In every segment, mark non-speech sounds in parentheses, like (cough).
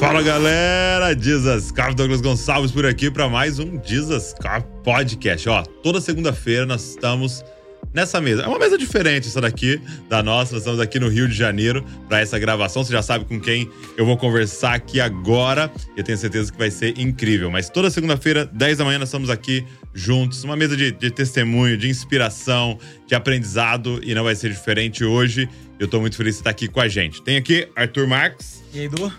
Fala galera, Cop, Douglas Gonçalves por aqui para mais um Cop Podcast. Ó, toda segunda-feira nós estamos nessa mesa. É uma mesa diferente essa daqui da nossa. Nós estamos aqui no Rio de Janeiro para essa gravação. Você já sabe com quem eu vou conversar aqui agora. Eu tenho certeza que vai ser incrível. Mas toda segunda-feira, 10 da manhã, nós estamos aqui juntos. Uma mesa de, de testemunho, de inspiração, de aprendizado. E não vai ser diferente hoje. Eu estou muito feliz de estar aqui com a gente. Tem aqui Arthur Marques. E aí, Edu?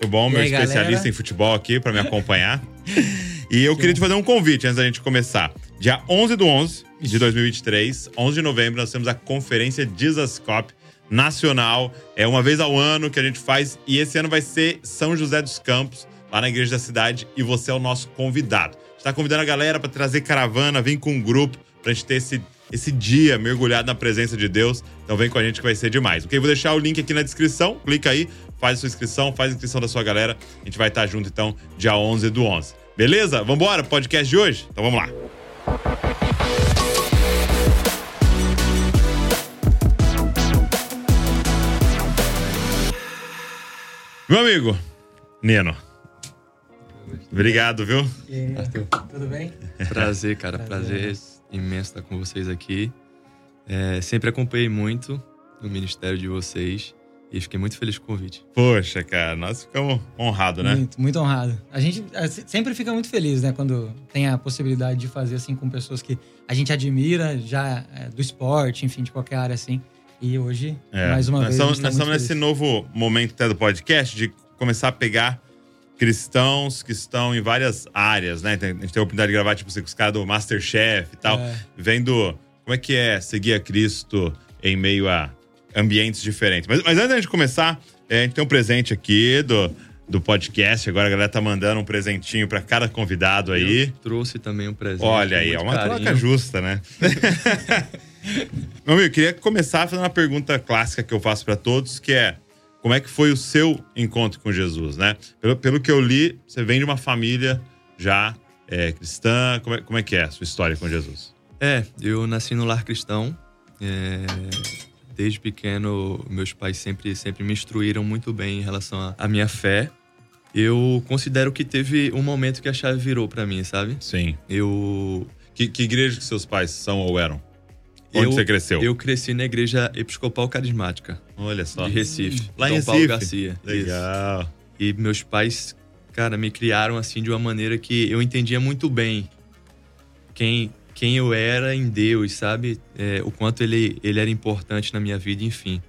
Tudo bom, meu aí, especialista galera? em futebol aqui para me acompanhar. (laughs) e eu queria te fazer um convite antes da gente começar. Dia 11 do 11 de 2023, 11 de novembro, nós temos a conferência Dizascope Nacional. É uma vez ao ano que a gente faz e esse ano vai ser São José dos Campos, lá na igreja da cidade, e você é o nosso convidado. A gente está convidando a galera para trazer caravana, vir com um grupo, para a gente ter esse, esse dia mergulhado na presença de Deus. Então vem com a gente que vai ser demais. Ok? Vou deixar o link aqui na descrição, clica aí, faz a sua inscrição, faz a inscrição da sua galera. A gente vai estar junto então dia 11 do 11. Beleza? Vambora? Podcast de hoje? Então vamos lá. Meu amigo, Neno. Obrigado, viu? E aí, Arthur. tudo bem? Prazer, cara. Prazer imenso estar com vocês aqui. É, sempre acompanhei muito o ministério de vocês e fiquei muito feliz com o convite. Poxa, cara, nós ficamos honrados, né? Muito, muito honrado. A gente se- sempre fica muito feliz, né? Quando tem a possibilidade de fazer assim com pessoas que a gente admira, já eh, do esporte, enfim, de qualquer área assim. E hoje, É, mais uma nós vez, Estamos, a gente tá nós estamos nesse novo momento até do podcast de começar a pegar cristãos que estão em várias áreas, né? A gente tem a oportunidade de gravar, tipo, com os caras do Masterchef e tal, É. vendo como é que é seguir a Cristo em meio a ambientes diferentes. Mas, mas antes da gente começar, é, a gente tem um presente aqui do, do podcast. Agora a galera tá mandando um presentinho para cada convidado aí. Eu trouxe também um presente. Olha aí, é uma carinho. troca justa, né? (laughs) Meu amigo, eu queria começar fazendo uma pergunta clássica que eu faço pra todos, que é como é que foi o seu encontro com Jesus, né? Pelo, pelo que eu li, você vem de uma família já é, cristã. Como é, como é que é a sua história com Jesus? É, eu nasci no lar cristão. é, desde pequeno, meus pais sempre, sempre me instruíram muito bem em relação à- minha fé. Eu considero que teve um momento que a chave virou pra mim, sabe? Sim. Eu Que, que igreja que seus pais são ou eram? Onde eu, você cresceu? Eu cresci na igreja episcopal carismática Olha só. de Recife, Lá em Dom Paulo Recife? Garcia. Isso. Legal. E meus pais, cara, me criaram assim de uma maneira que eu entendia muito bem quem, quem eu era em Deus, sabe? É, o quanto ele, ele era importante na minha vida, enfim.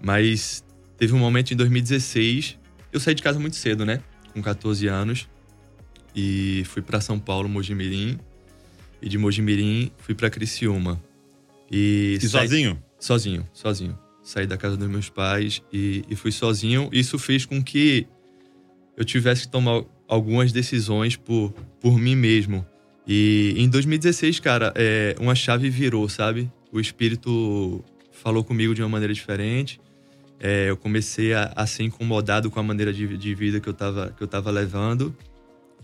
Mas teve um momento em 2016, eu saí de casa muito cedo, né? Com 14 anos. E fui para São Paulo, Mojimirim. E de Mojimirim fui para Criciúma. E, E saí- sozinho? Sozinho, sozinho. Saí da casa dos meus pais e, e fui sozinho. Isso fez com que eu tivesse que tomar algumas decisões por, por mim mesmo. E em 2016, cara, é, uma chave virou, sabe? O Espírito falou comigo de uma maneira diferente. É, eu comecei a, a ser incomodado com a maneira de, de vida que eu tava, que eu tava levando.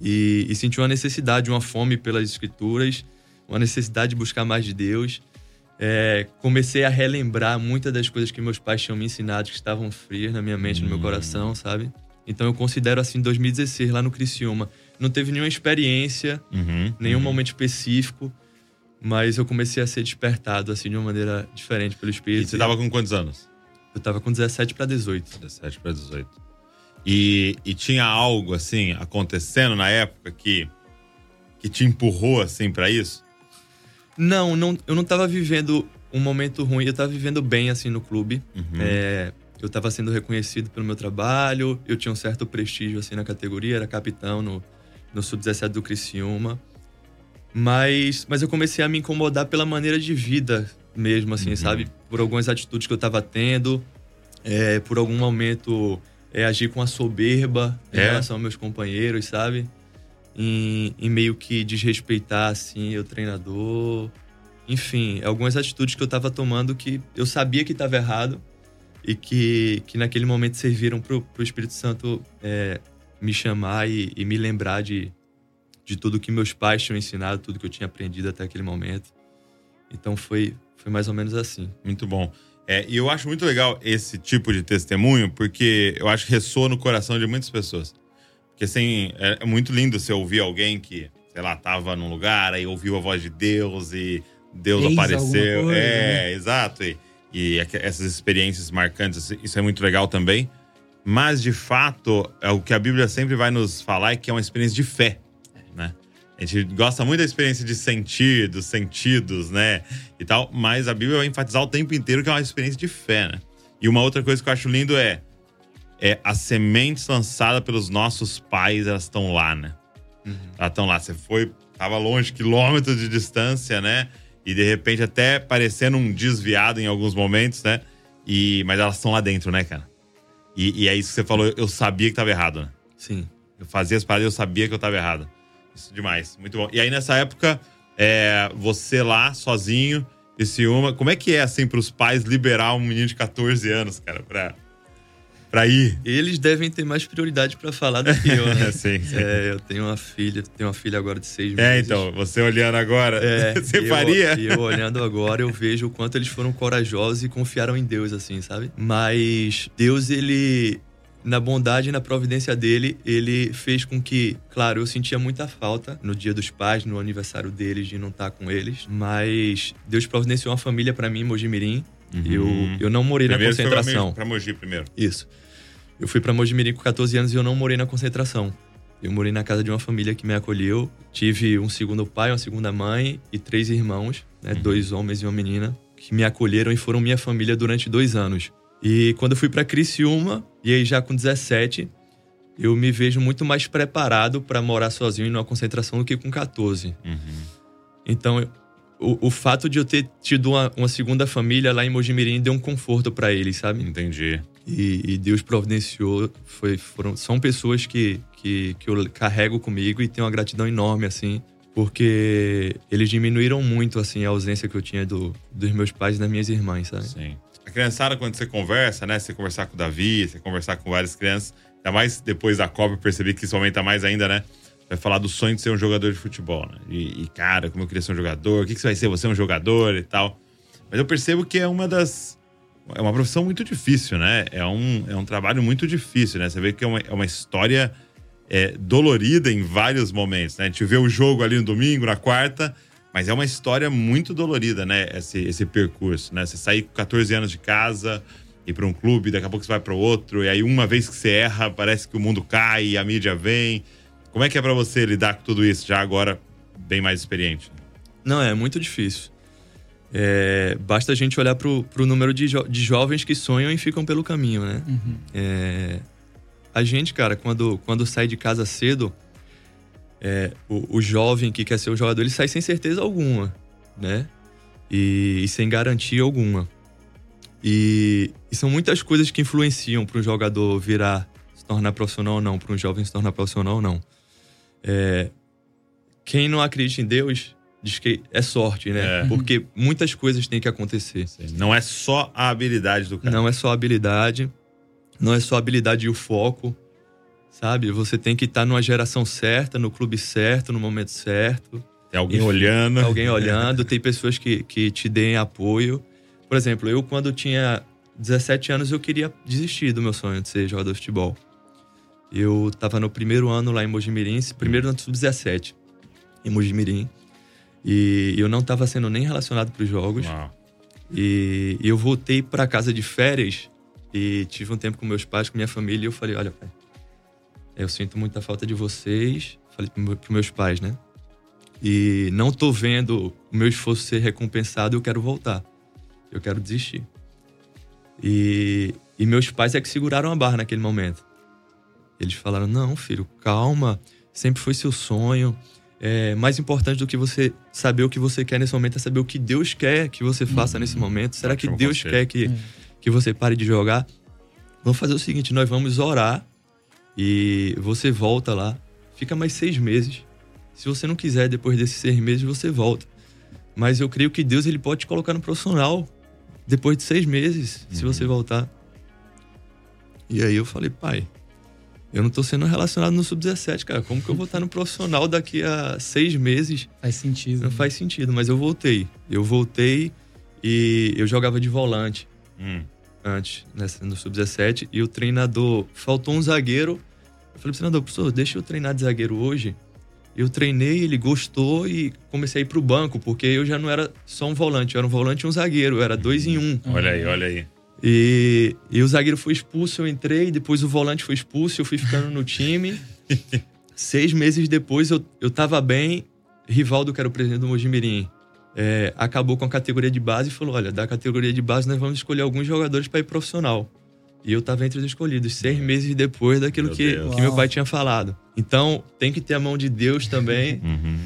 E, e senti uma necessidade, uma fome pelas escrituras, uma necessidade de buscar mais de Deus. É, comecei a relembrar muitas das coisas que meus pais tinham me ensinado, que estavam frias na minha mente, no meu Hum. coração, sabe? Então eu considero assim, 2016, lá no Criciúma. Não teve nenhuma experiência, Uhum, nenhum uhum. momento específico, mas eu comecei a ser despertado, assim, de uma maneira diferente pelo E Espírito. você tava com quantos anos? Eu tava com 17 para 18. 17 para 18. E, e tinha algo assim acontecendo na época que que te empurrou assim para isso? Não, não, eu não tava vivendo um momento ruim, eu tava vivendo bem, assim, no clube. Uhum. É, eu estava sendo reconhecido pelo meu trabalho, eu tinha um certo prestígio assim na categoria, era capitão no, no sub-17 do Criciúma. Mas, mas eu comecei a me incomodar pela maneira de vida mesmo, assim, Uhum. sabe? Por algumas atitudes que eu estava tendo, é, por algum momento é, agir com a soberba em É? relação aos meus companheiros, sabe? Em, em meio que desrespeitar, assim, o treinador. Enfim, algumas atitudes que eu estava tomando que eu sabia que estava errado e que, que naquele momento serviram pro, pro Espírito Santo é, me chamar e, e me lembrar de, de tudo que meus pais tinham ensinado, tudo que eu tinha aprendido até aquele momento. Então foi, foi mais ou menos assim. Muito bom. É, e eu acho muito legal esse tipo de testemunho, porque eu acho que ressoa no coração de muitas pessoas. Porque assim, é, é muito lindo você ouvir alguém que, sei lá, tava num lugar, aí ouviu a voz de Deus e Deus Fez apareceu. coisa, é, né? exato. E, e essas experiências marcantes, isso é muito legal também. Mas, de fato, é o que a Bíblia sempre vai nos falar é que é uma experiência de fé, né? A gente gosta muito da experiência de sentir, dos sentidos, né? E tal, mas a Bíblia vai enfatizar o tempo inteiro que é uma experiência de fé, né? E uma outra coisa que eu acho lindo é, é as sementes lançadas pelos nossos pais, elas estão lá, né? Elas estão lá. Você foi, tava longe, quilômetros de distância, né? E de repente até parecendo um desviado em alguns momentos, né? E, mas elas estão lá dentro, né, cara? E, e é isso que você falou, eu sabia que tava errado, né? Sim. Eu fazia as paradas e eu sabia que eu tava errado. Isso demais, muito bom. E aí nessa época, é, você lá, sozinho, esse uma. Como é que é, assim, pros pais liberar um menino de 14 anos, cara, pra, pra ir? Eles devem ter mais prioridade pra falar do que eu, (laughs) né? Sim, sim. É, eu tenho uma filha, tenho uma filha agora de seis meses. É, então, você olhando agora, É, (laughs) você eu- faria? Eu olhando agora, eu vejo o quanto eles foram corajosos e confiaram em Deus, assim, sabe? Mas Deus, ele, na bondade e na providência dele, ele fez com que, claro, eu sentia muita falta no dia dos pais, no aniversário deles, de não estar com eles. Mas Deus providenciou uma família pra mim Mojimirim. Eu, eu não morei Uhum. Primeiro na concentração. Pra Mogi primeiro. Isso. Eu fui pra Mojimirim com 14 anos e eu não morei na concentração. Eu morei na casa de uma família que me acolheu. Tive um segundo pai, uma segunda mãe e três irmãos, né, dois homens e uma menina, que me acolheram e foram minha família durante dois anos. E quando eu fui pra Criciúma, e aí já com 17, eu me vejo muito mais preparado pra morar sozinho numa concentração do que com 14. Uhum. Então, o, o fato de eu ter tido uma, uma segunda família lá em Mojimirim deu um conforto pra eles, sabe? Entendi. E, e Deus providenciou, foi, foram, são pessoas que, que, que eu carrego comigo e tenho uma gratidão enorme, assim, porque eles diminuíram muito, assim, a ausência que eu tinha do, dos meus pais e das minhas irmãs, sabe? Sim. A criançada, quando você conversa, né? Você conversar com o Davi, você conversar com várias crianças, ainda mais depois da Copa, eu percebi que isso aumenta mais ainda, né? Vai falar do sonho de ser um jogador de futebol, né? E, e, cara, como eu queria ser um jogador, o que, que você vai ser? Você é um jogador e tal. Mas eu percebo que é uma das. É uma profissão muito difícil, né? É um, é um trabalho muito difícil, né? Você vê que é uma, é uma história é, dolorida em vários momentos, né? A gente vê o jogo ali no domingo, na quarta, mas é uma história muito dolorida, né? Esse, esse percurso, né? Você sair com 14 anos de casa, ir para um clube, daqui a pouco você vai para outro, e aí uma vez que você erra, parece que o mundo cai a mídia vem. Como é que é para você lidar com tudo isso, já agora bem mais experiente? Não, é muito difícil. É, basta a gente olhar pro, pro número de, jo- de jovens que sonham e ficam pelo caminho, né? Uhum. É, a gente, cara, quando, quando sai de casa cedo, é, o, o jovem que quer ser um jogador, ele sai sem certeza alguma, né? E, e sem garantia alguma. E, e são muitas coisas que influenciam para um jogador virar, se tornar profissional ou não, para um jovem se tornar profissional ou não. É, quem não acredita em Deus diz que é sorte, né? É. Porque muitas coisas têm que acontecer. Não é só a habilidade do cara. Não é só habilidade, não é só habilidade e o foco, sabe? Você tem que estar numa geração certa, no clube certo, no momento certo. Tem alguém Enfim, olhando. Alguém (laughs) olhando, tem pessoas que, que te deem apoio. Por exemplo, eu quando tinha 17 anos eu queria desistir do meu sonho de ser jogador de futebol. Eu tava no primeiro ano lá em Mojimirim, primeiro ano sub-17 em Mojimirim. E eu não tava sendo nem relacionado para os jogos. Uau. E, e eu voltei para casa de férias e tive um tempo com meus pais, com minha família, e eu falei: olha, pai, eu sinto muita falta de vocês. Falei para meus pais, né? E não tô vendo o meu esforço ser recompensado, eu quero voltar. Eu quero desistir. E, e meus pais é que seguraram a barra naquele momento. Eles falaram: não, filho, calma, sempre foi seu sonho. É, mais importante do que você saber o que você quer nesse momento é saber o que Deus quer que você faça nesse momento. Será que Deus conselho. quer que, que você pare de jogar? Vamos fazer o seguinte: nós vamos orar e você volta lá. Fica mais seis meses. Se você não quiser, depois desses seis meses, você volta. Mas eu creio que Deus ele pode te colocar no profissional depois de seis meses, se você voltar. E aí eu falei, pai, eu não tô sendo relacionado no Sub-17, cara. Como que eu vou estar no profissional daqui a seis meses? Faz sentido. Não né? faz sentido, mas eu voltei. Eu voltei e eu jogava de volante. Hum. antes, nessa, no Sub-17, e o treinador faltou um zagueiro. Eu falei pro treinador, professor, deixa eu treinar de zagueiro hoje. Eu treinei, ele gostou e comecei a ir pro banco, porque eu já não era só um volante, eu era um volante e um zagueiro, eu era dois em um. Olha aí, olha aí. E, e o zagueiro foi expulso, eu entrei, depois o volante foi expulso, eu fui ficando no time. (laughs) Seis meses depois eu, eu tava bem, Rivaldo, que era o presidente do Mojimirim, é, acabou com a categoria de base e falou: olha, da categoria de base nós vamos escolher alguns jogadores para ir profissional. E eu tava entre os escolhidos, seis meses depois daquilo Meu que, Deus. que meu pai tinha falado. Então, tem que ter a mão de Deus também. Uhum.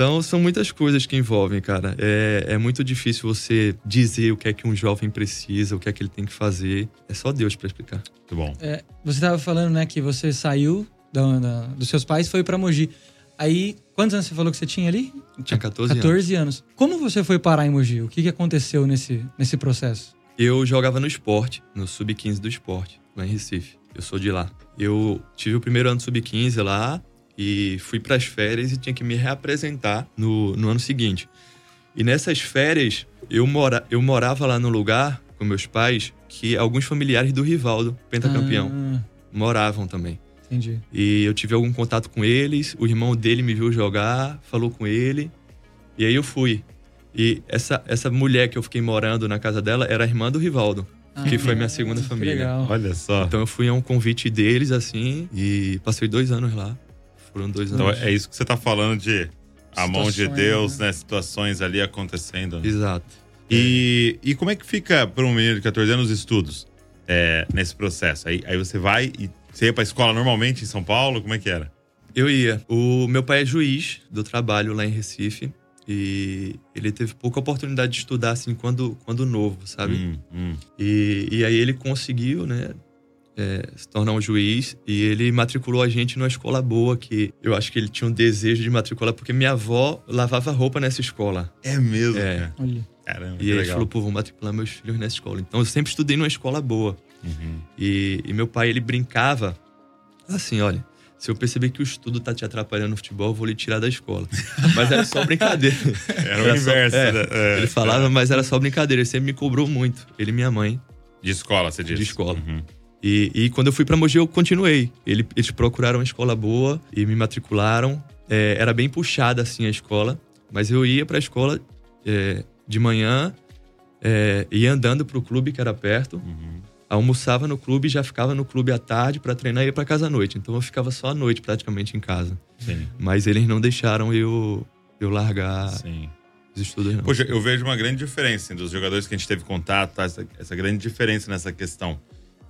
Então, são muitas coisas que envolvem, cara. É, é muito difícil você dizer o que é que um jovem precisa, o que é que ele tem que fazer. É só Deus para explicar. Muito bom. É, você estava falando, né, que você saiu da, da- dos seus pais e foi pra Mogi. Aí, quantos anos você falou que você tinha ali? Tinha 14 anos. 14 anos. Como você foi parar em Mogi? O que, que aconteceu nesse, nesse processo? Eu jogava no esporte, no sub-15 do esporte, lá em Recife. Eu sou de lá. Eu tive o primeiro ano do sub-15 lá e fui para as férias e tinha que me reapresentar no, no ano seguinte. E nessas férias, eu, mora, eu morava lá no lugar com meus pais que alguns familiares do Rivaldo, pentacampeão, Ah, moravam também. entendi. E eu tive algum contato com eles, o irmão dele me viu jogar, falou com ele, e aí eu fui. E essa, essa mulher que eu fiquei morando na casa dela era a irmã do Rivaldo, que Ah, foi minha segunda que família. legal. Olha só. Então eu fui a um convite deles, assim, e passei dois anos lá. Foram dois Então anos. é isso que você tá falando de a mão de Deus, né? né? Situações ali acontecendo. Exato. E, e como é que fica para um menino de 14 anos os estudos é, nesse processo? Aí, aí você vai e você ia pra escola normalmente em São Paulo? Como é que era? Eu ia. O meu pai é juiz do trabalho lá em Recife. E ele teve pouca oportunidade de estudar, assim, quando, quando novo, sabe? Hum, hum. E, e aí ele conseguiu, né, é, se tornar um juiz e ele matriculou a gente numa escola boa que eu acho que ele tinha um desejo de matricular porque minha avó lavava roupa nessa escola. É mesmo, É. Olha. Caramba, E ele legal. falou, pô, vou matricular meus filhos nessa escola. Então eu sempre estudei numa escola boa. Uhum. E, e meu pai, ele brincava assim, olha, se eu perceber que o estudo tá te atrapalhando no futebol, eu vou lhe tirar da escola. (laughs) Mas era só brincadeira. Era o Era só- inverso. é, né? É, ele falava, mas era só brincadeira. Ele sempre me cobrou muito. Ele e minha mãe. De escola, você disse? De escola. Uhum. E, e quando eu fui pra Mogi, eu continuei. Ele- eles procuraram uma escola boa e me matricularam. É, era bem puxada, assim, a escola. Mas eu ia pra escola é, de manhã, é, ia andando pro clube, que era perto. Uhum. Almoçava no clube e já ficava no clube à tarde pra treinar e ia pra casa à noite. Então eu ficava só à noite, praticamente, em casa. Sim, Mas eles não deixaram eu, eu largar sim. os estudos, não. Poxa, eu vejo uma grande diferença dos jogadores que a gente teve contato, tá? essa, essa grande diferença nessa questão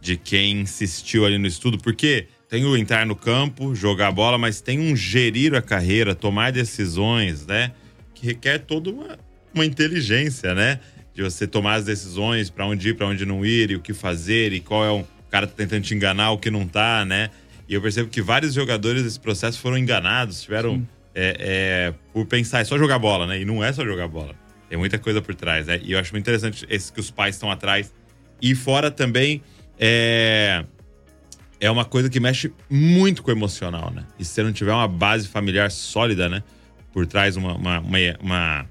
de quem insistiu ali no estudo, porque tem o entrar no campo, jogar bola, mas tem um gerir a carreira, tomar decisões, né? Que requer toda uma, uma inteligência, né? De você tomar as decisões para onde ir, para onde não ir, e o que fazer, e qual é um o cara tá tentando te enganar, o que não tá, né? E eu percebo que vários jogadores desse processo foram enganados, tiveram é, é, por pensar, é só jogar bola, né? E não é só jogar bola. Tem muita coisa por trás, né? E eu acho muito interessante esse que os pais estão atrás. E fora também, é, é uma coisa que mexe muito com o emocional, né? E se você não tiver uma base familiar sólida, né? Por trás, uma. uma, uma- uma-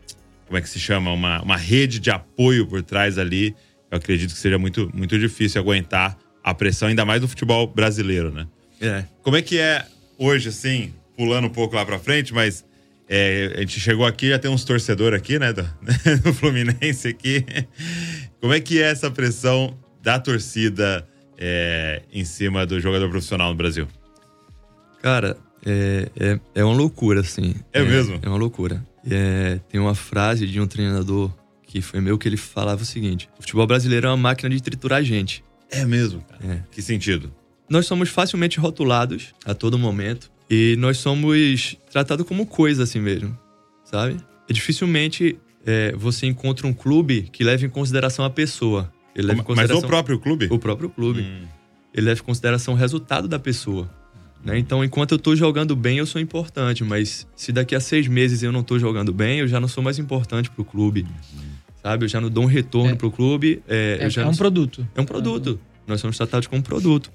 como é que se chama? Uma, uma rede de apoio por trás ali. Eu acredito que seja muito, muito difícil aguentar a pressão, ainda mais no futebol brasileiro, né? É. Como é que é hoje, assim, pulando um pouco lá pra frente, mas é, a gente chegou aqui, já tem uns torcedores aqui, né, do, (laughs) do Fluminense aqui. Como é que é essa pressão da torcida é, em cima do jogador profissional no Brasil? Cara, é, é, é uma loucura, assim. É mesmo? É uma loucura. É, tem uma frase de um treinador que foi meu que ele falava o seguinte: o futebol brasileiro é uma máquina de triturar gente. É mesmo. É. Que sentido? Nós somos facilmente rotulados a todo momento e nós somos tratados como coisa assim mesmo, sabe? E dificilmente é, você encontra um clube que leve em consideração a pessoa. Ele leva em Mas consideração o próprio clube? o próprio clube. Hum, ele leva em consideração o resultado da pessoa. né? Então, enquanto eu tô jogando bem, eu sou importante, mas se daqui a seis meses eu não tô jogando bem, eu já não sou mais importante pro clube. Sabe? Eu já não dou um retorno É. pro clube. É, É, eu já é um sou- produto. é um produto. Nós somos tratados como produto.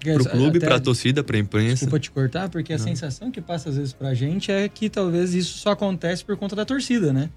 Pro clube, Até- pra torcida, pra imprensa. Desculpa te cortar, porque a Não. sensação que passa às vezes pra gente é que talvez isso só acontece por conta da torcida, né?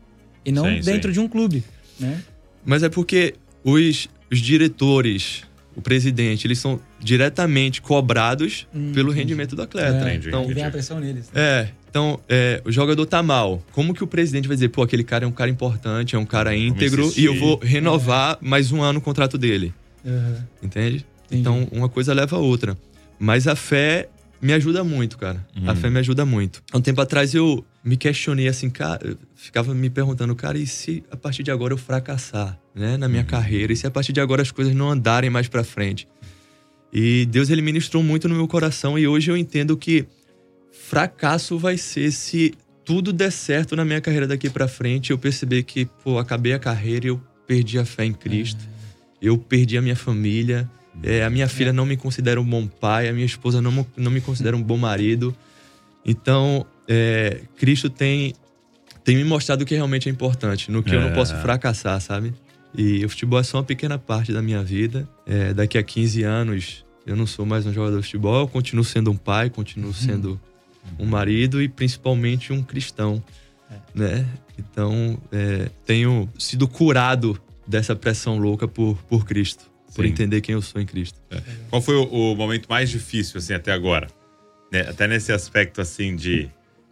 E não Sim, dentro sim. de um clube, né? Mas é porque os, os diretores, o presidente, eles são diretamente cobrados Hum, pelo entendi. rendimento do atleta. É, Entendi, Então, vem a pressão neles. é, então, é, o jogador tá mal. Como que o presidente vai dizer, pô, aquele cara é um cara importante, é um cara íntegro e eu vou renovar mais um ano o contrato dele? Aham. Entende? Entendi. Então, uma coisa leva a outra. Mas a fé me ajuda muito, cara. A Hum. fé me ajuda muito. Há um tempo atrás eu me questionei assim, cara, ficava me perguntando, cara, e se a partir de agora eu fracassar, né, na minha carreira? E se a partir de agora as coisas não andarem mais pra frente? E Deus ele ministrou muito no meu coração e hoje eu entendo que fracasso vai ser se tudo der certo na minha carreira daqui pra frente, eu perceber que, pô, acabei a carreira e eu perdi a fé em Cristo. Eu perdi a minha família, é, a minha filha não me considera um bom pai, a minha esposa não, não me considera um bom marido. Então, é, Cristo tem, tem me mostrado o que realmente é importante, no que eu É. não posso fracassar, sabe? E o futebol é só uma pequena parte da minha vida. É, daqui a 15 anos, eu não sou mais um jogador de futebol, eu continuo sendo um pai, continuo sendo um marido e principalmente um cristão, né? Então, é, tenho sido curado dessa pressão louca por, por Cristo, por Sim. entender quem eu sou em Cristo. Qual foi o, o momento mais difícil, assim, até agora? Né, Até nesse aspecto, assim, de,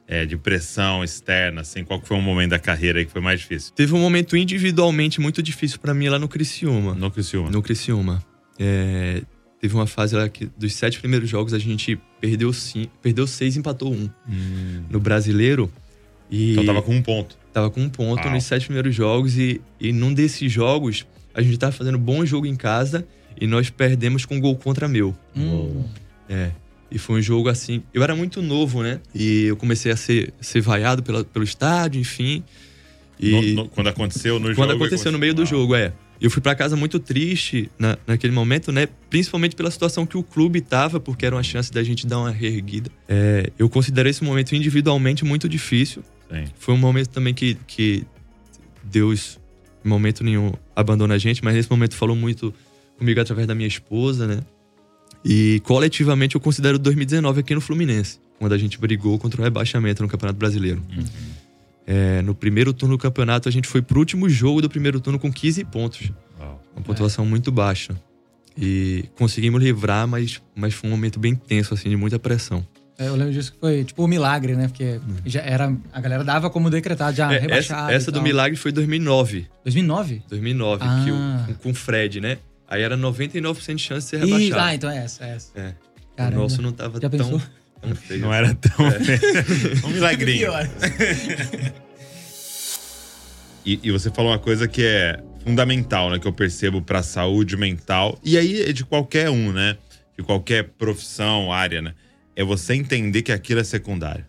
é, de pressão externa, assim, qual foi um momento da carreira aí que foi mais difícil? Teve um momento individualmente muito difícil pra mim lá no Criciúma. No Criciúma. No Criciúma. É, teve uma fase lá que dos sete primeiros jogos a gente perdeu, cinco, perdeu seis e empatou um. Hum. No brasileiro. E Então tava com um ponto. tava com um ponto Uau. nos sete primeiros jogos. E, e num desses jogos, a gente tava fazendo bom jogo em casa e nós perdemos com um gol contra meu. Hum. É. E foi um jogo assim. Eu era muito novo, né? E eu comecei a ser, ser vaiado pela, pelo estádio, enfim. E No- no- quando aconteceu no jogo. quando aconteceu no meio do Ah. jogo, é. Eu fui pra casa muito triste na, naquele momento, né? Principalmente pela situação que o clube tava, porque era uma chance da gente dar uma reerguida. É, eu considero esse momento individualmente muito difícil. Sim. Foi um momento também que, que Deus, em momento nenhum, abandona a gente, mas nesse momento falou muito comigo através da minha esposa, né? E coletivamente eu considero 2019 aqui no Fluminense, quando a gente brigou contra o rebaixamento no Campeonato Brasileiro. É, no primeiro turno do campeonato, a gente foi pro último jogo do primeiro turno com 15 pontos. Uau. Uma pontuação muito baixa. E conseguimos livrar, mas, mas foi um momento bem tenso, assim, de muita pressão. É, eu lembro disso que foi tipo um milagre, né? Porque já era, a galera dava como decretado já É, essa rebaixado. essa e do milagre foi 2009. 2009? 2009, Ah. que o, com o Fred, né? Aí era 99% de chance de ser Ih, rebaixado. ah, então é essa, é essa. É. Caramba. O nosso não tava Já tão, pensou? tão feio. Não era tão. (laughs) um milagrinho. Pior. E, e você falou uma coisa que é fundamental, né? Que eu percebo pra saúde mental. E aí é de qualquer um, né? De qualquer profissão, área, né? É você entender que aquilo é secundário.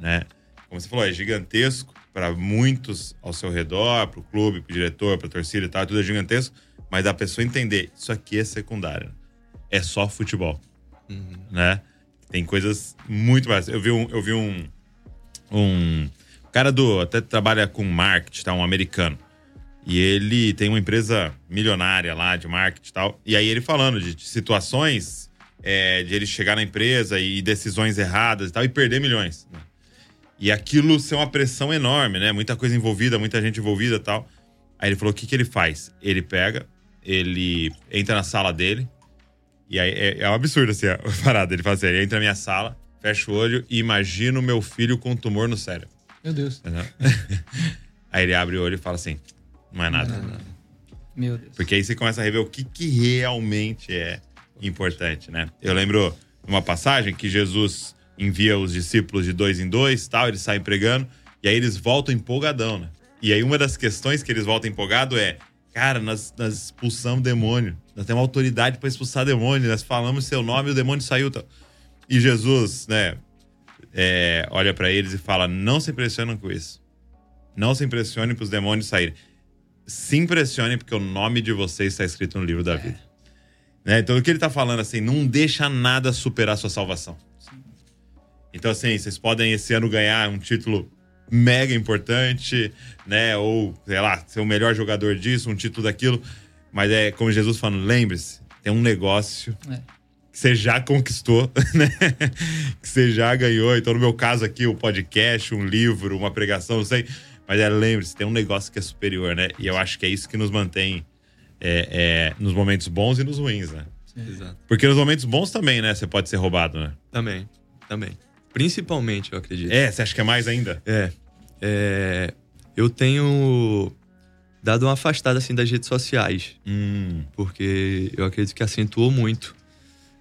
Né? Como você falou, é gigantesco para muitos ao seu redor, pro clube, pro diretor, pra torcida e tal, tudo é gigantesco. Mas a pessoa entender, isso aqui é secundário. É só futebol. Né? Tem coisas muito mais. Eu vi um. Eu vi um, um cara do. Até trabalha com marketing, tá? Um americano. E ele tem uma empresa milionária lá de marketing e tal. E aí ele falando de, de situações é, de ele chegar na empresa e decisões erradas e tal, e perder milhões. né? E aquilo ser uma pressão enorme, né? Muita coisa envolvida, muita gente envolvida e tal. Aí ele falou: o que, que ele faz? Ele pega, ele entra na sala dele, e aí é, é um absurdo assim, (laughs) a parada. Ele fala assim: ele entra na minha sala, fecha o olho e imagina o meu filho com um tumor no cérebro. Meu Deus. (laughs) Aí ele abre o olho e fala assim: não é nada. Meu Deus. Porque aí você começa a rever o que, que realmente é importante, né? Eu lembro uma passagem que Jesus envia os discípulos de dois em dois, tal, eles saem pregando, e aí eles voltam empolgadão, né? E aí uma das questões que eles voltam empolgado é, cara, nós, nós expulsamos demônio, nós temos autoridade para expulsar demônio, nós falamos seu nome e o demônio saiu. Tal. E Jesus, né, é, olha para eles e fala, não se impressionam com isso. Não se impressione para os demônios saírem se impressionem porque o nome de vocês está escrito no livro da vida. Né? Então, o que ele está falando assim, não deixa nada superar a sua salvação. Então, assim, vocês podem esse ano ganhar um título mega importante, né? Ou, sei lá, ser o melhor jogador disso, um título daquilo. Mas é como Jesus falando, lembre-se, tem um negócio É. que você já conquistou, (laughs) né? Que você já ganhou. Então, no meu caso aqui, o podcast, um livro, uma pregação, não sei. Mas é, lembre-se, tem um negócio que é superior, né? E eu acho que é isso que nos mantém é, é, nos momentos bons e nos ruins, né? Exato. Porque nos momentos bons também, né? Você pode ser roubado, né? Também, também. Principalmente, eu acredito. É, você acha que é mais ainda? É. é, eu tenho dado uma afastada assim das redes sociais, Hum, porque eu acredito que acentuou muito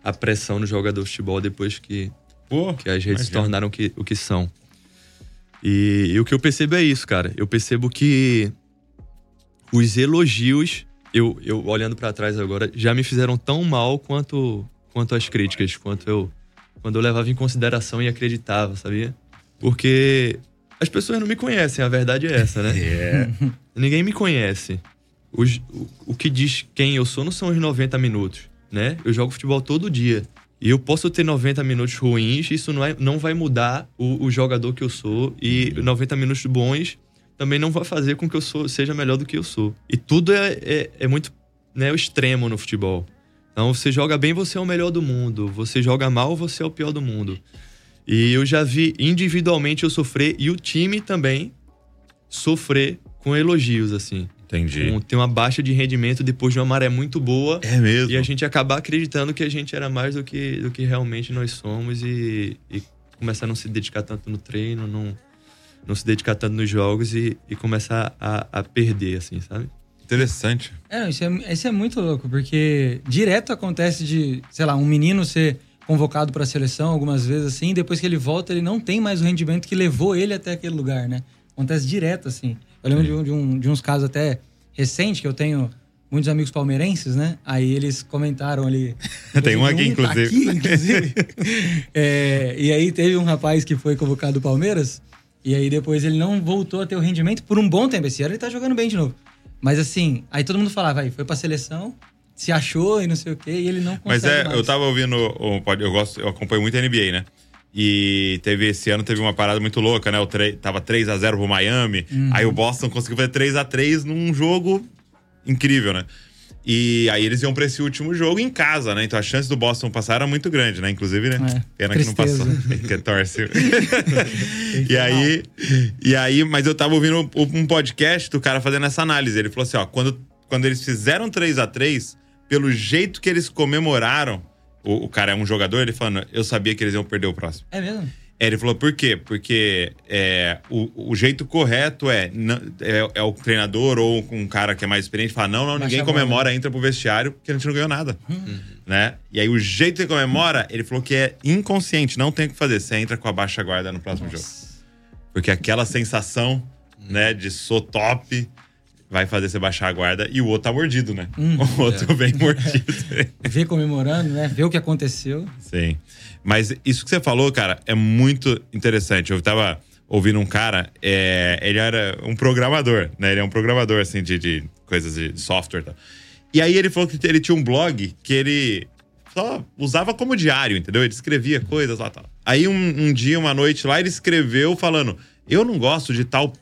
a pressão no jogador de futebol depois que, pô, que as redes se tornaram o que, o que são. E, e o que eu percebo é isso, cara. Eu percebo que os elogios, eu, eu olhando pra trás agora, já me fizeram tão mal quanto, quanto as críticas, quanto eu quando eu levava em consideração e acreditava, sabia? Porque as pessoas não me conhecem, a verdade é essa, né? (laughs) É. (laughs) Ninguém me conhece. Os- o, o que diz quem eu sou não são os 90 minutos, né? Eu jogo futebol todo dia. E eu posso ter 90 minutos ruins, isso não, é, não vai mudar o, o jogador que eu sou. E 90 minutos bons também não vai fazer com que eu sou, seja melhor do que eu sou. E tudo é, é, é muito né, o extremo no futebol. Então, você joga bem, você é o melhor do mundo. Você joga mal, você é o pior do mundo. E eu já vi individualmente eu sofrer e o time também sofrer com elogios, assim. Entendi. Com, ter uma baixa de rendimento depois de uma maré muito boa É mesmo. e a gente acabar acreditando que a gente era mais do que, do que realmente nós somos e, e começar a não se dedicar tanto no treino, não, não se dedicar tanto nos jogos e, e começar a, a perder, assim, sabe? Interessante. É, isso é, isso é muito louco, porque direto acontece de, sei lá, um menino ser convocado para a seleção algumas vezes assim, e depois que ele volta, ele não tem mais o rendimento que levou ele até aquele lugar, né? Acontece direto, assim. Eu lembro de, um- de, um- de uns casos até recentes que eu tenho muitos amigos palmeirenses, né? Aí eles comentaram ali. (laughs) Tem um aqui, tá inclusive. aqui, inclusive. (laughs) É, e aí teve um rapaz que foi convocado do Palmeiras, e aí depois ele não voltou a ter o rendimento por um bom tempo. Esse ano ele tá jogando bem de novo. Mas assim, aí todo mundo falava, aí foi pra seleção, se achou e não sei o quê, e ele não consegue Mas é, mais. eu tava ouvindo, eu gosto, eu acompanho muito a NBA, né? E teve esse ano teve uma parada muito louca, né? O tava 3 a 0 pro Miami, Uhum. aí o Boston conseguiu fazer 3 a 3 num jogo incrível, né? E aí eles iam pra esse último jogo em casa, né? Então a chance do Boston passar era muito grande, né? Inclusive, né? É, Pena que não tristeza. (laughs) passou. que torce. (laughs) e aí, e aí, mas eu tava ouvindo um um podcast do cara fazendo essa análise. Ele falou assim: ó, quando, quando eles fizeram 3 a 3 pelo jeito que eles comemoraram, o, o cara é um jogador, ele falando, eu sabia que eles iam perder o próximo. É mesmo? É, ele falou, por quê? Porque é, o, o jeito correto é, é, é o treinador ou um cara que é mais experiente falar, não, não, Baixa ninguém comemora, entra pro vestiário, porque a gente não ganhou nada. Né? E aí o jeito que comemora, ele falou que é inconsciente, não tem o que fazer. Você entra com a baixa guarda no próximo jogo. Porque aquela sensação, né, de sou top, vai fazer você baixar a guarda e o outro tá mordido, né? Hum. o outro bem mordido. (laughs) Ver comemorando, né? Ver o que aconteceu. Sim. Mas isso que você falou, cara, é muito interessante. Eu tava ouvindo um cara, é, ele era um programador, né? Ele é um programador, assim, de, de coisas de software e tal. E aí ele falou que ele tinha um blog que ele só usava como diário, entendeu? Ele escrevia coisas lá tal. Aí um, um dia, uma noite lá, ele escreveu falando: Eu não gosto de tal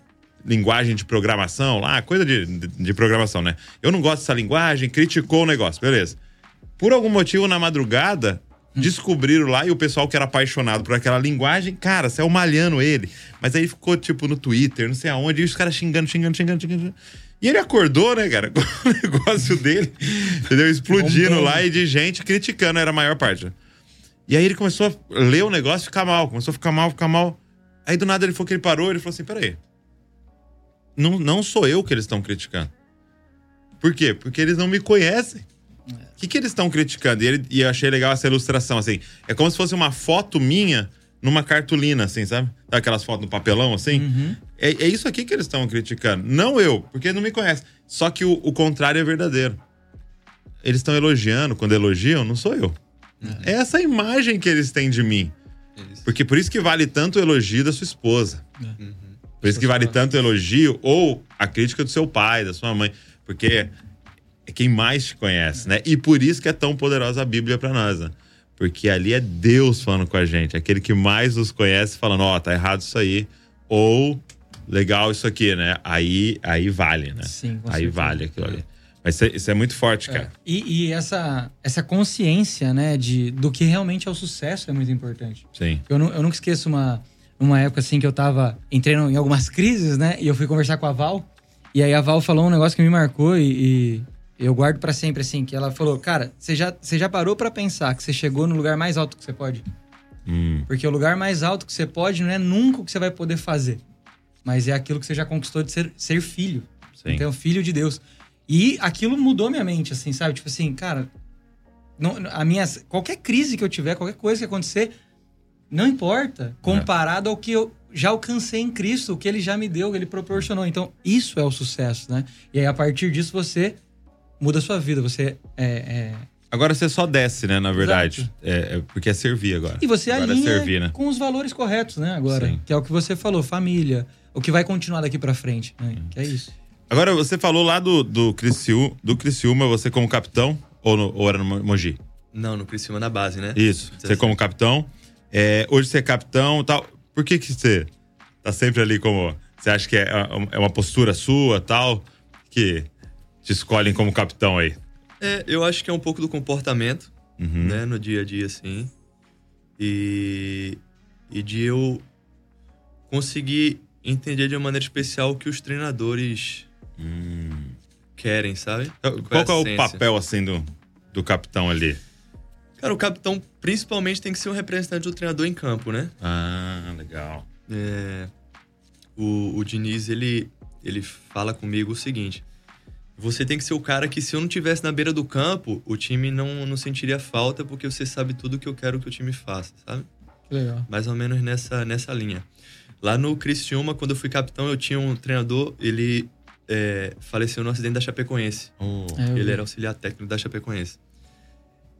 linguagem de programação lá, coisa de, de, de programação, né? Eu não gosto dessa linguagem, criticou o negócio, beleza. Por algum motivo, na madrugada, descobriram lá e o pessoal que era apaixonado por aquela linguagem, cara, saiu malhando ele. Mas aí ficou, tipo, no Twitter, não sei aonde, e os caras xingando, xingando, xingando, xingando. E ele acordou, né, cara, (laughs) com o negócio dele, entendeu? Explodindo lá e de gente criticando, era a maior parte. E aí ele começou a ler o negócio e ficar mal, começou a ficar mal, ficar mal. Aí do nada ele falou que ele parou, ele falou assim: peraí. Não, não sou eu que eles estão criticando. Por quê? Porque eles não me conhecem. O que, que eles estão criticando? E, ele- e eu achei legal essa ilustração, assim. É como se fosse uma foto minha numa cartolina, assim, sabe? Aquelas fotos no papelão, assim? Uhum. É, é isso aqui que eles estão criticando. Não eu, porque não me conhecem. Só que o, o contrário é verdadeiro. Eles estão elogiando, quando elogiam, não sou eu. É essa imagem que eles têm de mim. Isso. Porque por isso que vale tanto o elogio da sua esposa. Uhum. Por isso que vale tanto o elogio ou a crítica do seu pai, da sua mãe. Porque é quem mais te conhece, né? E por isso que é tão poderosa a Bíblia pra nós, né? Porque ali é Deus falando com a gente. Aquele que mais nos conhece falando, ó, tá errado isso aí. Ou, legal isso aqui, né? Aí, aí vale, né? Sim, com aí certeza. vale aquilo ali. Mas isso é, isso é muito forte, cara. E, e essa, essa consciência, né, de, do que realmente é o sucesso é muito importante. Sim. Eu, nu- eu nunca esqueço uma, uma época assim que eu tava entrando em algumas (laughs) crises, né? E eu fui conversar com a Val. E aí a Val falou um negócio que me marcou e, e eu guardo pra sempre, assim, que ela falou, cara, você já, você já parou pra pensar que você chegou no lugar mais alto que você pode? Hum, Porque o lugar mais alto que você pode não é nunca o que você vai poder fazer. Mas é aquilo que você já conquistou de ser, ser filho. sim. Então, filho de Deus. E aquilo mudou minha mente, assim, sabe? Tipo assim, cara, não, a minha, qualquer crise que eu tiver, qualquer coisa que acontecer, não importa, comparado ao que eu já alcancei em Cristo, o que ele já me deu, o que ele proporcionou. Então, isso é o sucesso, né? E aí, a partir disso, você muda a sua vida. Você é, é- Agora você só desce, né, na verdade. É, é porque é servir agora. E você agora alinha é servir, né? com os valores corretos, né? Agora, Sim. que é o que você falou, família, o que vai continuar daqui pra frente, né? Que é isso. Agora, você falou lá do, do, Criciú, do Criciúma, você como capitão, ou, no- ou era no Mo- Mogi? Não, no Criciúma na base, né? Isso, você como capitão. É, hoje você é capitão e tal. Por que que você tá sempre ali como... Você acha que é, é uma postura sua tal, que te escolhem como capitão aí? É, eu acho que é um pouco do comportamento, Uhum. né, no dia a dia, assim. E, e de eu conseguir entender de uma maneira especial o que os treinadores Hum. querem, sabe? Qual que é o essência? papel, assim, do, do capitão ali? Cara, o capitão principalmente tem que ser um representante do treinador em campo, né? Ah, legal. É, o, o Diniz, ele, ele fala comigo o seguinte: você tem que ser o cara que, se eu não tivesse na beira do campo, o time não, não sentiria falta, porque você sabe tudo que eu quero que o time faça, sabe? Legal. Mais ou menos nessa, nessa linha. Lá no Criciúma, quando eu fui capitão, eu tinha um treinador, ele é, faleceu no acidente da Chapecoense. Oh. É, Ele era auxiliar técnico da Chapecoense.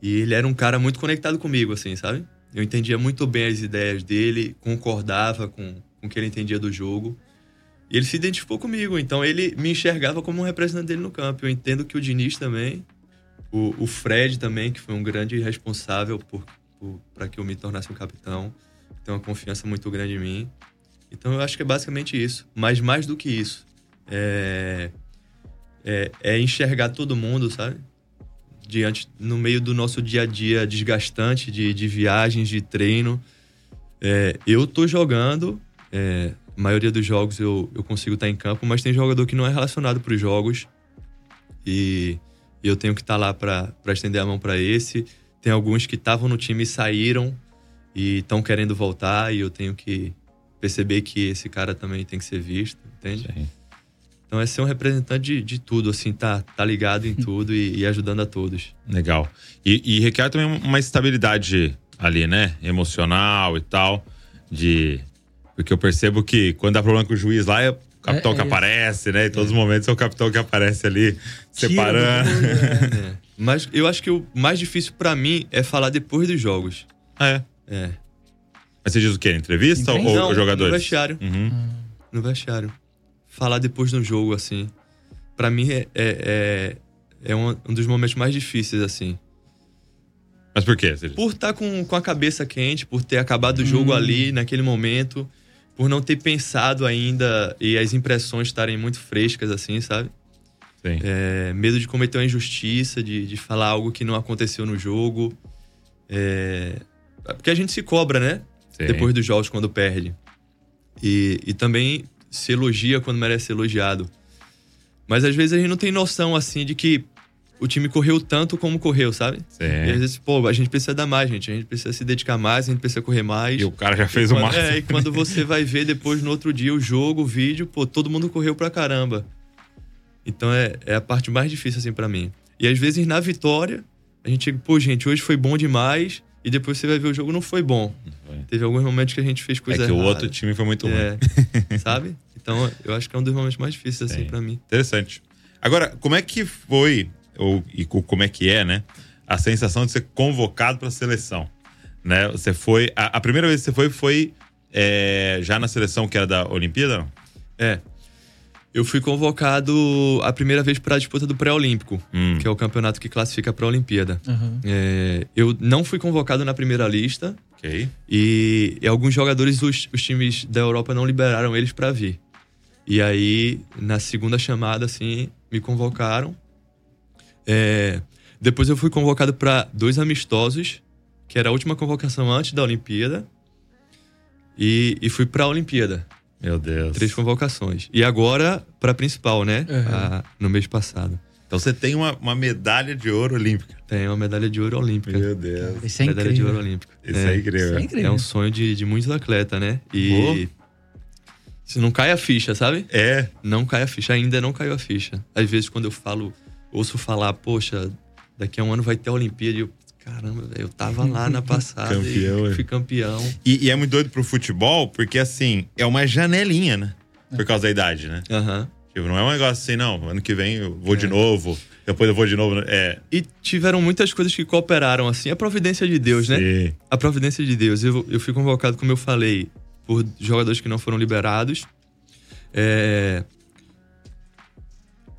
E ele era um cara muito conectado comigo, assim, sabe? Eu entendia muito bem as ideias dele, concordava com, com o que ele entendia do jogo. E ele se identificou comigo, então ele me enxergava como um representante dele no campo. Eu entendo que o Diniz também, o, o Fred também, que foi um grande responsável por, para que eu me tornasse um capitão, tem uma confiança muito grande em mim. Então eu acho que é basicamente isso. Mas mais do que isso, é, é, é enxergar todo mundo, sabe? Diante, no meio do nosso dia a dia desgastante de, de viagens, de treino. É, eu tô jogando, é, a maioria dos jogos eu, eu consigo estar em campo, mas tem jogador que não é relacionado para os jogos e, e eu tenho que estar lá para estender a mão para esse. Tem alguns que estavam no time e saíram e estão querendo voltar e eu tenho que perceber que esse cara também tem que ser visto, entende? Sim. Então é ser um representante de, de tudo, assim, tá, tá ligado em (laughs) tudo e, e ajudando a todos. Legal. E, e requer também uma estabilidade ali, né? Emocional e tal. De. Porque eu percebo que quando dá problema com o juiz lá, é o capitão É, que é. aparece, né? Em todos os momentos é o capitão que aparece ali, separando. né? É. Mas eu acho que o mais difícil pra mim é falar depois dos jogos. Ah, é. É. Mas você diz o quê? Entrevista Entrevista? ou, Não, jogadores? no vestiário. Uhum. No vestiário. Falar depois do jogo, assim. Pra mim é, é, é, é um, um dos momentos mais difíceis, assim. Mas por quê? Por estar com, com a cabeça quente, por ter acabado o jogo Hum. ali, naquele momento, por não ter pensado ainda e as impressões estarem muito frescas, assim, sabe? Sim. É, medo de cometer uma injustiça, de, de falar algo que não aconteceu no jogo. É, porque a gente se cobra, né? Sim. Depois dos jogos, quando perde. E, e também se elogia quando merece ser elogiado. Mas às vezes a gente não tem noção, assim, de que o time correu tanto como correu, sabe? Sim. E às vezes, pô, a gente precisa dar mais, gente. A gente precisa se dedicar mais, a gente precisa correr mais. E o cara já fez o Quando- máximo. É, e quando você vai ver depois no outro dia o jogo, o vídeo, pô, todo mundo correu pra caramba. Então é, é a parte mais difícil, assim, pra mim. E às vezes na vitória, a gente chega, pô, gente, hoje foi bom demais. E depois você vai ver o jogo, não foi bom. foi. Teve alguns momentos que a gente fez É coisa que o errada. outro time foi muito ruim. É, (laughs) sabe? Então eu acho que é um dos momentos mais difíceis, assim, Sim. pra mim. Interessante. Agora, como é que foi, ou e co- como é que é, né? A sensação de ser convocado para a seleção. Né? Você foi. A, a primeira vez que você foi foi é, já na seleção que era da Olimpíada? não? É. Eu fui convocado a primeira vez para a disputa do pré-olímpico, Hum. que é o campeonato que classifica para a Olimpíada. Aham. É, eu não fui convocado na primeira lista Ok. e, e alguns jogadores, os, os times da Europa não liberaram eles para vir. E aí, na segunda chamada, assim, me convocaram. É, depois eu fui convocado para dois amistosos, que era a última convocação antes da Olimpíada. E, e fui para a Olimpíada. Meu Deus. Três convocações. E agora para a principal, né? Uhum. A- no mês passado. Então você tem uma, uma medalha de ouro olímpica. Tem uma medalha de ouro olímpica. Meu Deus. Isso é medalha de incrível. ouro olímpica. Isso é, incrível. Isso é incrível. É um sonho de, de muitos atletas, né? E Pô. se não cai a ficha, sabe? É. Não cai a ficha, ainda não caiu a ficha. Às vezes quando eu falo, ouço falar, poxa, daqui a um ano vai ter a Olimpíada, e eu, caramba, velho, eu tava lá na (laughs) passada Campeão, é. e fui campeão. E, e é muito doido pro futebol, porque assim, é uma janelinha, né? Por causa da idade, né? Aham. Tipo, não é um negócio assim, não. Ano que vem eu vou de É. novo, depois eu vou de novo. É. E tiveram muitas coisas que cooperaram, assim, a providência de Deus, né? Sim. A providência de Deus. Eu, eu fui convocado, como eu falei, por jogadores que não foram liberados. É...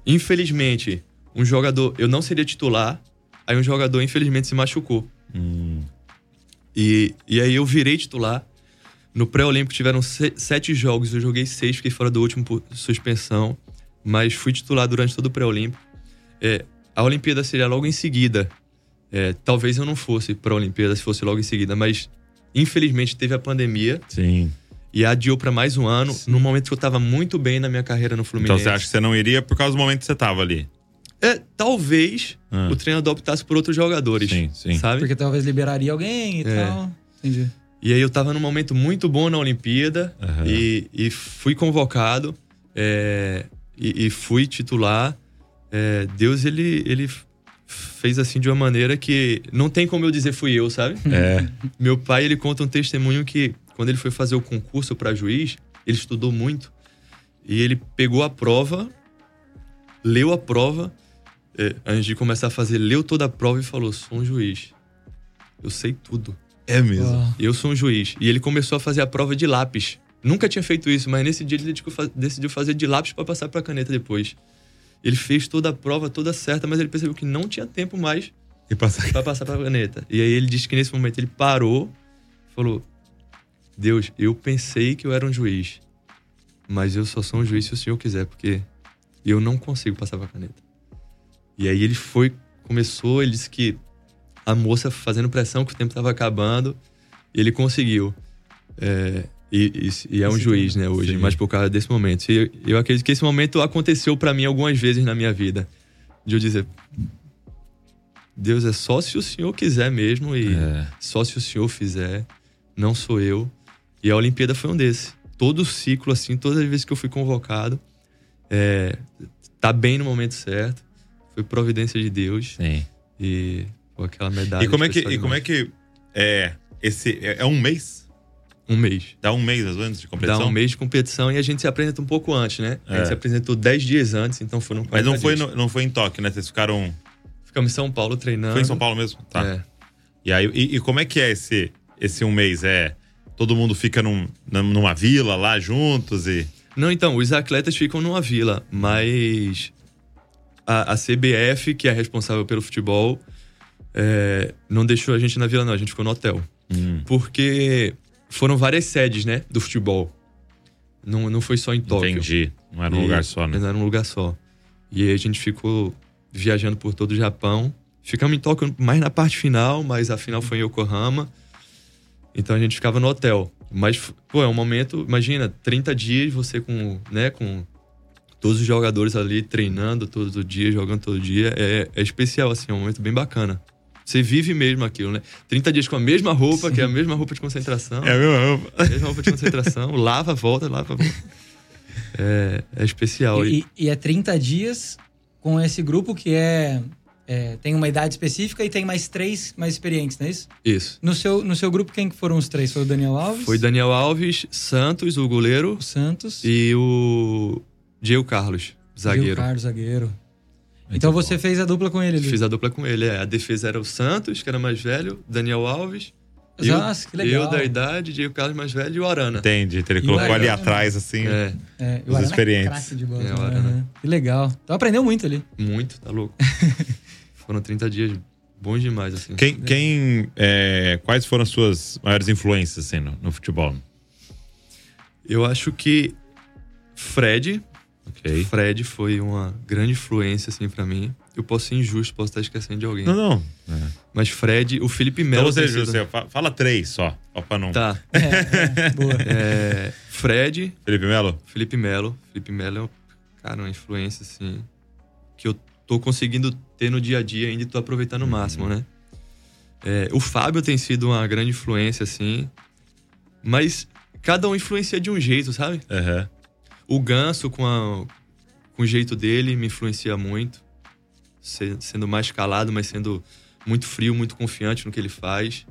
Infelizmente, um jogador. Eu não seria titular. Aí um jogador, infelizmente, se machucou. Hum. E, e aí eu virei titular. No pré-olímpico tiveram se- sete jogos, eu joguei seis, fiquei fora do último por suspensão. Mas fui titular durante todo o pré-olímpico. É, a Olimpíada seria logo em seguida. É, talvez eu não fosse para a Olimpíada se fosse logo em seguida, mas infelizmente teve a pandemia Sim. e adiou para mais um ano, no momento que eu tava muito bem na minha carreira no Então Fluminense. você acha que você não iria por causa do momento que você tava ali? É, talvez Ah. o treinador optasse por outros jogadores, Sim, sim. sabe? Porque talvez liberaria alguém e É. tal. Entendi. E aí eu tava num momento muito bom na Olimpíada Aham. e, e fui convocado é, e, e fui titular. É, Deus, ele, ele fez assim de uma maneira que não tem como eu dizer fui eu, sabe? É. (laughs) Meu pai, ele conta um testemunho que quando ele foi fazer o concurso para juiz, ele estudou muito e ele pegou a prova, leu a prova, é, antes de começar a fazer, leu toda a prova e falou: sou um juiz. Eu sei tudo. É mesmo. Uau. Eu sou um juiz. E ele começou a fazer a prova de lápis. Nunca tinha feito isso, mas nesse dia ele decidiu fa- decidiu fazer de lápis para passar para caneta depois. Ele fez toda a prova, toda certa, mas ele percebeu que não tinha tempo mais E passar. para passar para caneta. E aí ele disse que nesse momento ele parou, falou: Deus, eu pensei que eu era um juiz, mas eu só sou um juiz se o Senhor quiser, porque eu não consigo passar para caneta. E aí ele foi, começou, ele disse que a moça fazendo pressão, que o tempo estava acabando, ele conseguiu. É, e, e- e é um Esse juiz, né, hoje, Sim. mas por causa desse momento. E eu, acredito que esse momento aconteceu para mim algumas vezes na minha vida. De eu dizer, Deus é só se o Senhor quiser mesmo e É. só se o Senhor fizer, não sou eu. E a Olimpíada foi um desse. Todo o ciclo, assim, todas as vezes que eu fui convocado, é, tá bem no momento certo. Foi providência de Deus Sim. e pô, aquela medalha. E como é que, e como é que é esse é, é um mês? Um mês. Dá um mês antes de competição? Dá um mês de competição e a gente se apresenta um pouco antes, né? A gente É. se apresentou 10 dias antes, então foram Mas não 40 foi, dias. no- não foi em Tóquio, né? Vocês ficaram. Ficamos em São Paulo treinando. Foi em São Paulo mesmo? Tá. É. E aí, e, e como é que é esse, esse um mês? É. Todo mundo fica num- numa vila lá juntos e. Não, então, os atletas ficam numa vila, mas a, a CBF, que é responsável pelo futebol, é, não deixou a gente na vila, não. A gente ficou no hotel. Hum, Porque foram várias sedes, né, do futebol. Não, não foi só em Tóquio. entendi. Não era um E- lugar só, né? Não era um lugar só. E aí a gente ficou viajando por todo o Japão. Ficamos em Tóquio mais na parte final, mas a final foi em Yokohama. Então a gente ficava no hotel. Mas, pô, é um momento, imagina, 30 dias você com, né, com todos os jogadores ali treinando todo dia, jogando todo dia. É, é especial, assim, é um momento bem bacana. Você vive mesmo aquilo, né? 30 dias com a mesma roupa, que é a mesma roupa de concentração. É mesmo. A mesma roupa de concentração. (laughs) lava, volta, lava, volta. É, é especial. E, e é 30 dias com esse grupo que é, é, tem uma idade específica e tem mais três mais experientes, não é isso? Isso. No seu, no seu grupo, quem que foram os três? Foi o Daniel Alves? Foi Daniel Alves, Santos, o goleiro, O Santos. e o Diego Carlos, zagueiro. Carlos, zagueiro. Muito então bom. você fez a dupla com ele ali. Fiz a dupla com ele. é. A defesa era o Santos, que era mais velho, Daniel Alves. eu, Nossa, que legal. eu da idade, Diego Carlos mais velho e o Arana. Entendi. Ele E colocou o ali atrás, assim. É, É, Os é experientes. craque de bola. É, o né? Arana. Que legal. Então aprendeu muito ali. muito, tá louco. (laughs) Foram 30 dias bons demais, assim. Quem, quem é, quais foram as suas maiores influências assim, no, no futebol? Eu acho que Fred, Ok. Fred foi uma grande influência, assim, pra mim. Eu posso ser injusto, posso estar esquecendo de alguém. Não, não. É. Mas Fred, o Felipe Então Melo... você, sido- José, fa- fala três só, só pra não. Tá. É, é, boa. (laughs) É, Fred, Felipe Melo? Felipe Melo. Felipe Melo é, um- cara, uma influência, assim, que eu tô conseguindo ter no dia a dia ainda e tô aproveitando o máximo, né? É, o Fábio tem sido uma grande influência, assim. Mas cada um influencia de um jeito, sabe? Aham. O Ganso, com, a- com o jeito dele, me influencia muito. Se- sendo mais calado, mas sendo muito frio, muito confiante no que ele faz.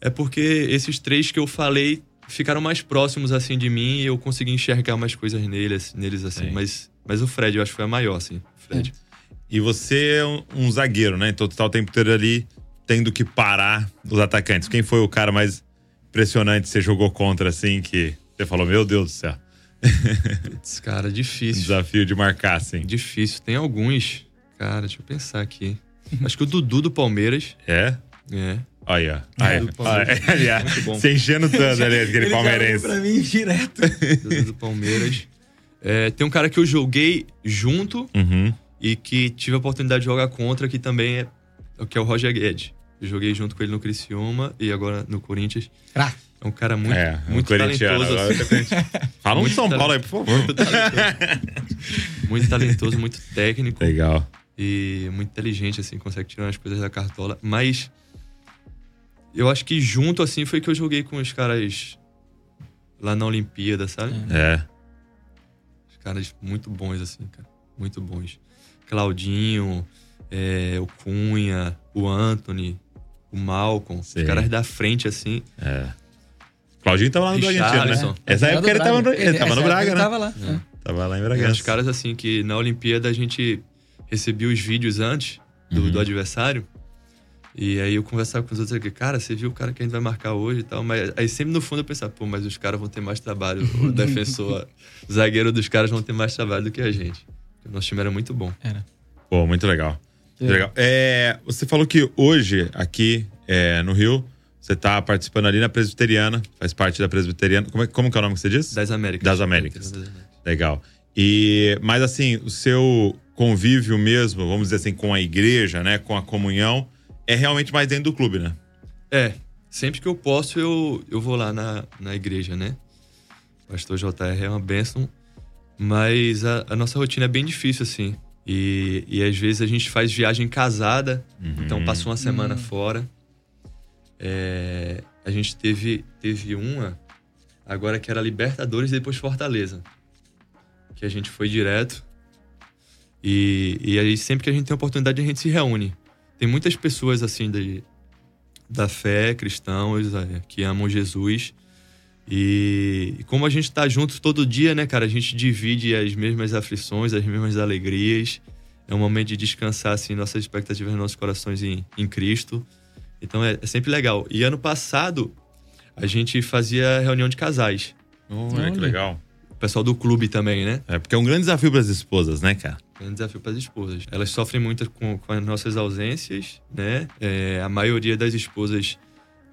É porque esses três que eu falei ficaram mais próximos, assim, de mim e eu consegui enxergar mais coisas neles, neles assim. Sim. Mas, mas o Fred, eu acho que foi a maior, assim. Fred. E você é um, um zagueiro, né? Então tu tá o tempo inteiro ali tendo que parar os atacantes. Quem foi o cara mais impressionante que você jogou contra, assim, que você falou, meu Deus do céu. Putz, cara, difícil. desafio de marcar, assim. Difícil. Tem alguns. Cara, deixa eu pensar aqui. Acho que o Dudu do Palmeiras. É? É. Olha. Muito bom. Você enchendo tanto ali, aquele Ele palmeirense. pra mim direto. Dudu do Palmeiras. É, tem um cara que eu joguei junto Uhum. e que tive a oportunidade de jogar contra, que também é, que é o Roger Guedes. Eu joguei junto com ele no Criciúma e agora no Corinthians. Craque. É um cara muito, é, muito corintiano. talentoso. assim. Fala um de São Paulo aí, por favor. Muito talentoso. muito talentoso, muito técnico Legal. e muito inteligente, assim, consegue tirar as coisas da cartola. Mas eu acho que junto, assim, foi que eu joguei com os caras lá na Olimpíada, sabe? É. Os caras muito bons, assim, cara. Muito bons. Claudinho, é, o Cunha, o Anthony, o Malcolm. Sim. Os caras da frente, assim. É. Claudinho tava lá no Bragantino, né? Essa época ele tava, no, ele tava no Braga, ele né? Tava lá. é. Tava lá em Os Bragança. caras, assim, que na Olimpíada a gente recebia os vídeos antes do, Uhum. do adversário. E aí eu conversava com os outros aqui, cara, você viu o cara que a gente vai marcar hoje e tal. Mas aí sempre no fundo eu pensava, pô, mas os caras vão ter mais trabalho. O (laughs) defensor, o zagueiro dos caras vão ter mais trabalho do que a gente. O nosso time era muito bom. Era. Pô, muito legal. Muito É. legal. É, você falou que hoje, aqui é, no Rio, você tá participando ali na Presbiteriana, faz parte da Presbiteriana. Como, é, como que é o nome que você disse? Das Américas. Das Américas. Legal. E, mas assim, o seu convívio mesmo, vamos dizer assim, com a igreja, né, com a comunhão, é realmente mais dentro do clube, né? É, sempre que eu posso, eu, eu vou lá na, na igreja, né? O pastor JR é uma bênção, mas a, a nossa rotina é bem difícil, assim. E, e às vezes a gente faz viagem casada, então passa uma semana fora. É, a gente teve, teve uma, agora que era Libertadores e depois Fortaleza. Que a gente foi direto. E, e aí sempre que a gente tem oportunidade, a gente se reúne. Tem muitas pessoas assim de, da fé, cristãos, é, que amam Jesus. E, e como a gente tá junto todo dia, né, cara? A gente divide as mesmas aflições, as mesmas alegrias. É um momento de descansar, assim, nossas expectativas, nossos corações em, em Cristo. Então é, é sempre legal. E ano passado, a gente fazia reunião de casais. Olha que Olha. legal. O pessoal do clube também, né? É porque é um grande desafio para as esposas, né, cara? É um desafio para as esposas. Elas sofrem muito com, com as nossas ausências, né? É, a maioria das esposas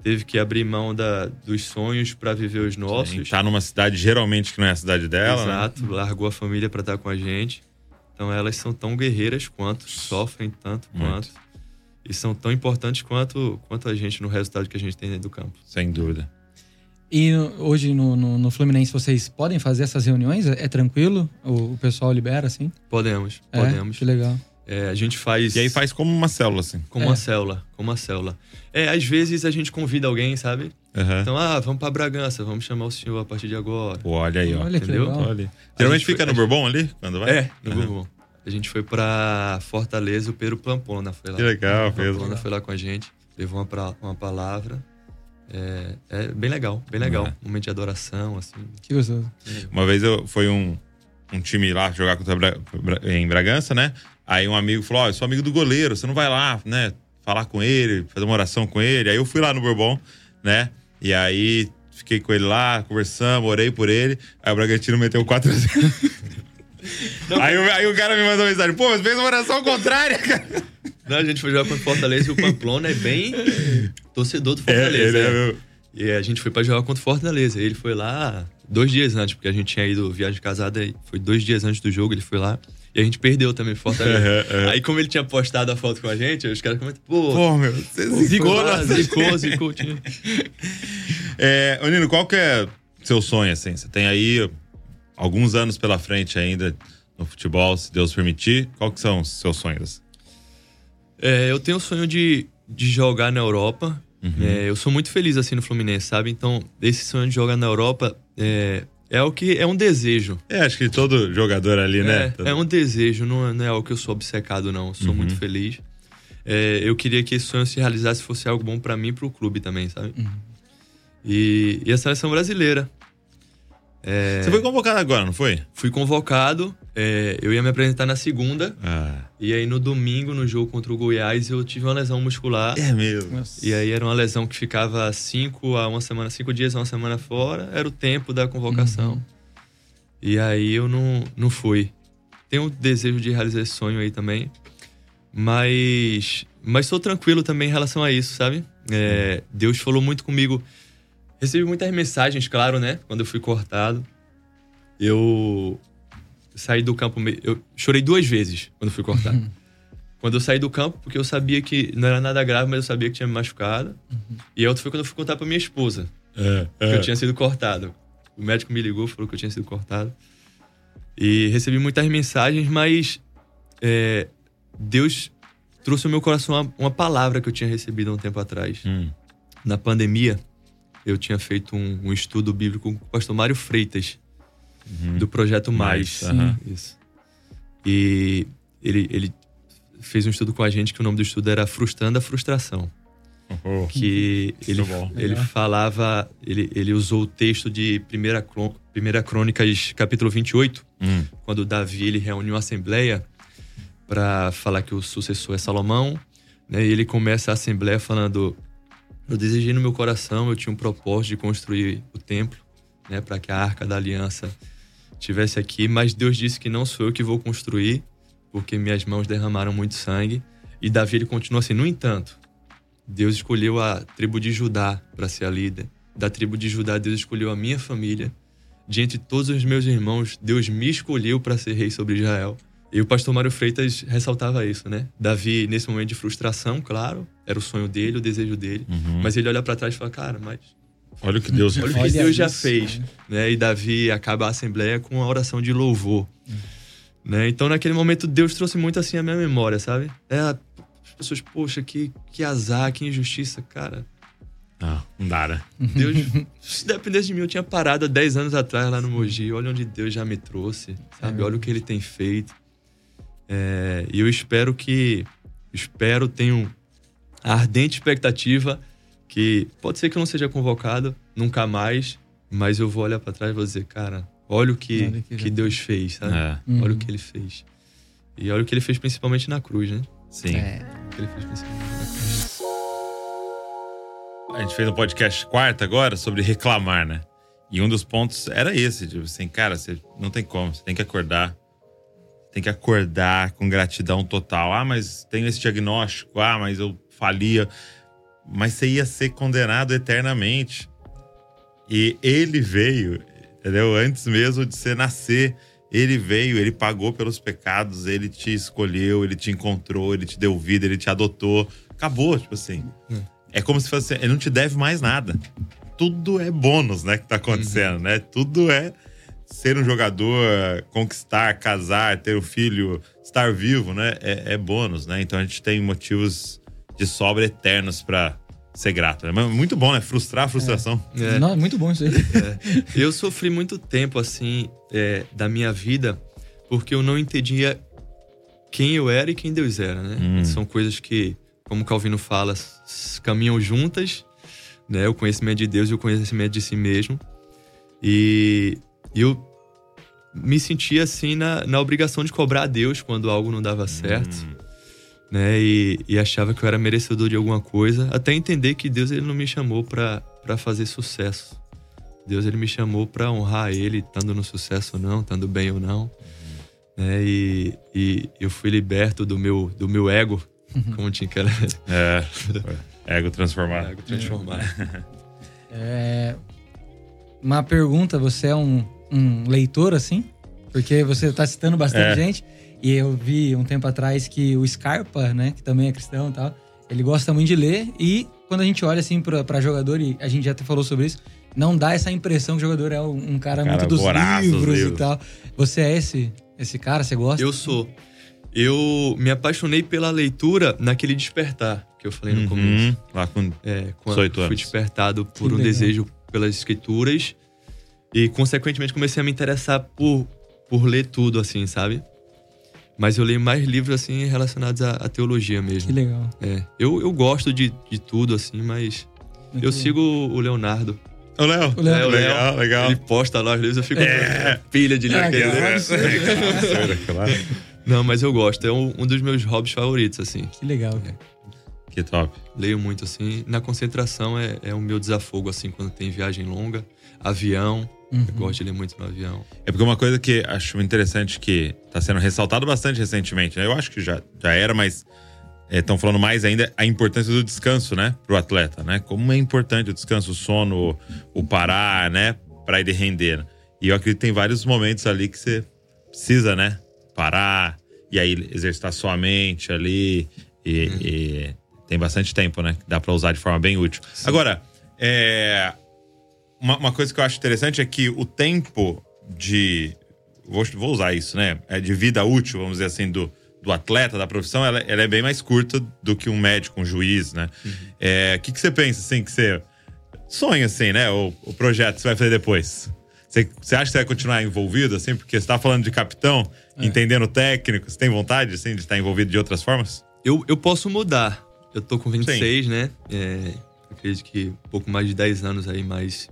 teve que abrir mão da, dos sonhos para viver os nossos. Tá numa cidade geralmente que não é a cidade dela. né? Exato, largou a família para estar com a gente. Então elas são tão guerreiras quanto, sofrem tanto Muito. quanto. E são tão importantes quanto, quanto a gente no resultado que a gente tem dentro do campo. Sem dúvida. E hoje no, no, no Fluminense vocês podem fazer essas reuniões? É, é tranquilo? O, o pessoal libera, assim? Podemos, É, podemos. Que legal. É, a gente faz. E aí faz como uma célula, assim. Como É. uma célula, como uma célula. É, às vezes a gente convida alguém, sabe? Aham. Então, ah, vamos pra Bragança, vamos chamar o senhor a partir de agora. Pô, olha aí, ó. Olha que entendeu? legal. Olha. Geralmente gente foi- fica no Bourbon ali, quando vai? É, no Aham. Bourbon. A gente foi pra Fortaleza, o Pedro Plampona foi lá. Que legal, O Plampona Pedro. foi lá com a gente, levou uma, pra- uma palavra. É, é bem legal, bem legal. É. Momento de adoração, assim. Que gostoso. Uma vez eu foi um, um time lá jogar contra Bra- Bra- em Bragança, né? Aí um amigo falou: Ó, eu sou amigo do goleiro, você não vai lá, né? Falar com ele, fazer uma oração com ele. Aí eu fui lá no Bourbon, né? E aí fiquei com ele lá, conversamos, orei por ele. Aí o Bragantino meteu 4 x 0 aí, o- aí o cara me mandou mensagem: pô, mas fez uma oração contrária, (laughs) cara. Não, a gente foi jogar contra o Fortaleza e o Pamplona é bem torcedor do É, Fortaleza. ele é né? meu- E a gente foi pra jogar contra o Fortaleza. Ele foi lá dois dias antes, porque a gente tinha ido viagem casada, e foi dois dias antes do jogo, ele foi lá. E a gente perdeu também pro Fortaleza. (laughs) Aham, aham. Aí, como ele tinha postado a foto com a gente, os caras comentaram, pô, Pô, meu, você foi zicou, lá, nossa. zicou, zicou. (laughs) tinha- É, ô Nino, qual que é seu sonho, assim? Você tem aí alguns anos pela frente ainda no futebol, se Deus permitir. Qual que são os seus sonhos? É, eu tenho o sonho de, de jogar na Europa. Uhum. É, eu sou muito feliz assim no Fluminense, sabe? Então, esse sonho de jogar na Europa é, é o que é um desejo. É, acho que todo jogador ali, né? É, é um desejo, não é, não é algo que eu sou obcecado, não. Eu sou Uhum. muito feliz. É, eu queria que esse sonho se realizasse fosse algo bom pra mim e pro clube também, sabe? Uhum. E, e a seleção brasileira. É, Você foi convocado agora, não foi? Fui convocado, é, eu ia me apresentar na segunda, Ah, e aí no domingo, no jogo contra o Goiás, eu tive uma lesão muscular. é mesmo. Nossa. E aí era uma lesão que ficava cinco a uma semana, cinco dias a uma semana fora, era o tempo da convocação. Uhum. E aí eu não, não fui. Tenho o desejo de realizar esse sonho aí também. Mas. Mas sou tranquilo também em relação a isso, sabe? É, Deus falou muito comigo. Recebi muitas mensagens, claro, né? Quando eu fui cortado. Eu saí do campo. me- Eu chorei duas vezes quando fui cortado. quando eu saí do campo, porque eu sabia que não era nada grave, mas eu sabia que tinha me machucado. E a outra foi quando eu fui contar pra minha esposa É, que eu tinha sido cortado. O médico me ligou, falou que eu tinha sido cortado. E recebi muitas mensagens, mas é, Deus trouxe ao meu coração uma, uma palavra que eu tinha recebido há um tempo atrás. Hum. Na pandemia, eu tinha feito um, um estudo bíblico com o pastor Mário Freitas, do Projeto Mais. Mais. Isso. E ele, ele fez um estudo com a gente que o nome do estudo era Frustrando a Frustração Oh, que ele, bom. ele falava, ele, ele usou o texto de 1 Primeira Crônicas, capítulo 28, hum. quando Davi ele reuniu a assembleia para falar que o sucessor é Salomão, né? E ele começa a assembleia falando: Eu desejei no meu coração, eu tinha um propósito de construir o templo, né, para que a Arca da Aliança tivesse aqui, mas Deus disse que não sou eu que vou construir, porque minhas mãos derramaram muito sangue. E Davi ele continua assim: No entanto, Deus escolheu a tribo de Judá para ser a líder. Da tribo de Judá, Deus escolheu a minha família. De entre todos os meus irmãos, Deus me escolheu para ser rei sobre Israel. E o pastor Mário Freitas ressaltava isso, né? Davi, nesse momento de frustração, claro, era o sonho dele, o desejo dele. Uhum. Mas ele olha para trás e fala: Cara, mas Olha o que Deus olha o fez. que Olha Deus já isso, fez. né? E Davi acaba a assembleia com uma oração de louvor. Né? Então, naquele momento, Deus trouxe muito assim a minha memória, sabe? É, as pessoas, poxa, que, que azar, que injustiça, cara. Ah, não dá, né? Deus, (laughs) se dependesse de mim, eu tinha parado há 10 anos atrás lá no Mogi. Olha onde Deus já me trouxe, sabe? Olha o que ele tem feito. É, e eu espero que. Espero, tenho a ardente expectativa que pode ser que eu não seja convocado nunca mais, mas eu vou olhar pra trás e vou dizer, cara, olha o que, Olha que que, Deus fez, sabe? É, Uhum. Olha o que ele fez. E olha o que ele fez principalmente na cruz, né? sim. É. O que ele fez principalmente na cruz. A gente fez um podcast quarta agora sobre reclamar, né? E um dos pontos era esse, tipo assim, cara, você não tem como, você tem que acordar. Tem que acordar com gratidão total. Ah, mas tenho esse diagnóstico. Ah, mas eu falia. Mas você ia ser condenado eternamente. E ele veio, entendeu? Antes mesmo de você nascer, ele veio, ele pagou pelos pecados, ele te escolheu, ele te encontrou, ele te deu vida, ele te adotou. Acabou, tipo assim. É como se fosse. Ele não te deve mais nada. Tudo é bônus, né? Que tá acontecendo, né? Tudo é ser um jogador, conquistar, casar, ter um filho, estar vivo, né? É, é bônus, né? Então a gente tem motivos de sobra eternos pra ser grato. Né? Mas muito bom, né? Frustrar a frustração. É. Não, muito bom isso aí. Eu sofri muito tempo, assim, é, da minha vida, porque eu não entendia quem eu era e quem Deus era, né? Hum. São coisas que, como Calvino fala, caminham juntas, né? O conhecimento de Deus e o conhecimento de si mesmo. E eu me sentia, assim, na, na obrigação de cobrar a Deus quando algo não dava certo Hum, né? E, e achava que eu era merecedor de alguma coisa, até entender que Deus ele não me chamou pra pra fazer sucesso. Deus ele me chamou pra honrar Ele, estando no sucesso ou não, estando bem ou não. Né? E, e eu fui liberto do meu do meu ego, como tinha que era é. Ego transformado. ego transformado. É, uma pergunta, você é um, um leitor, assim? Porque você tá citando bastante É. gente. E eu vi um tempo atrás que o Scarpa, né, que também é cristão e tal, ele gosta muito de ler. E quando a gente olha, assim, pra, pra jogador, e a gente já até falou sobre isso, não dá essa impressão que o jogador é um, cara, cara muito dos dos livros, e livros. tal. Você é esse, esse cara? Você gosta? Eu sou. Eu me apaixonei pela leitura naquele despertar que eu falei no Uhum, começo. Lá com É, quando 18 fui anos. despertado por Que um legal. desejo pelas escrituras e, consequentemente, comecei a me interessar por, por ler tudo, assim, sabe? Mas eu leio mais livros, assim, relacionados à, à teologia Que mesmo. legal. É, eu, eu gosto de, de tudo, assim, mas Muito eu sigo o Leonardo. Ô, Léo. O Léo. É, o Léo. Legal, legal. Ele posta lá, às vezes eu fico É. pilha de ler É, claro. livro. Claro. (laughs) Não, mas eu gosto. É um, um dos meus hobbies favoritos, assim. Que legal, cara. Que top. Leio muito, assim. Na concentração é, é o meu desafogo, assim, quando tem viagem longa. Avião. Uhum. Eu gosto de ler muito no avião. É porque uma coisa que acho interessante que tá sendo ressaltado bastante recentemente, né? Eu acho que já, já era, mas estão falando mais ainda a importância do descanso, né? Pro atleta, né? Como é importante o descanso, o sono, o parar, né? Pra ele render. né? E eu acredito que tem vários momentos ali que você precisa, né? Parar e aí exercitar sua mente ali. E, e tem bastante tempo, né? Que dá pra usar de forma bem útil. Agora, é, uma, uma coisa que eu acho interessante é que o tempo de. Vou, vou usar isso, né? É de vida útil, vamos dizer assim, do, do atleta, da profissão, ela, ela é bem mais curta do que um médico, um juiz, né? É, O que, que você pensa, assim, que você sonha, assim, né? O, o projeto que você vai fazer depois? Você, você acha que você vai continuar envolvido, assim? Porque você tá falando de capitão, entendendo o técnico, você tem vontade, assim, de estar envolvido de outras formas? Eu, eu posso mudar. Eu tô com 26, né? É, acredito que um pouco mais de 10 anos aí mais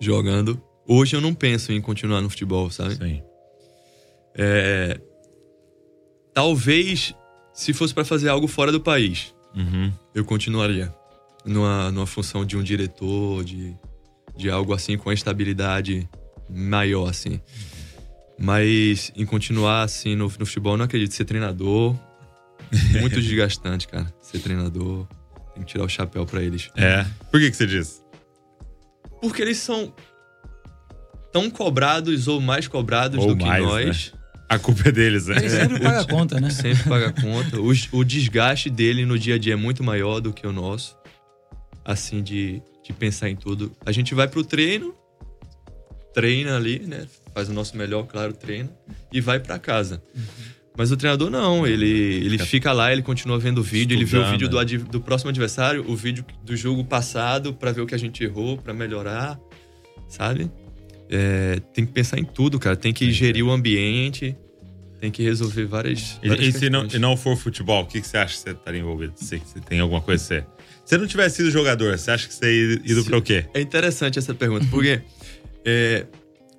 jogando. Hoje eu não penso em continuar no futebol, sabe? Sim. É, talvez, se fosse pra fazer algo fora do país, Uhum. eu continuaria. Numa, numa função de um diretor, de, de algo assim com a estabilidade maior, assim. Mas em continuar assim no, no futebol, eu não acredito. Ser treinador, muito (laughs) desgastante, cara. Ser treinador, tem que tirar o chapéu pra eles. É. Por que, que você diz? Porque eles são tão cobrados ou mais cobrados Ou do que mais, nós. A culpa é deles, né? Ele sempre paga a (laughs) conta, né? Sempre paga conta. O, o desgaste dele no dia a dia é muito maior do que o nosso. Assim, de, de pensar em tudo. A gente vai pro treino, treina ali, né? Faz o nosso melhor, claro, treina. E vai pra casa. Mas o treinador não, ele, ele fica lá, ele continua vendo o vídeo, ele vê o Estudando, vídeo do, ad- do próximo adversário, o vídeo do jogo passado pra ver o que a gente errou, pra melhorar, sabe? É, tem que pensar em tudo, cara. Tem que gerir o ambiente, tem que resolver várias. E, várias e se não, e não for futebol, o que, que você acha que você estaria envolvido? Se, se tem alguma coisa que você. Se você não tivesse sido jogador, você acha que você ia ido Se- pra o quê? É interessante essa pergunta, porque (laughs) é,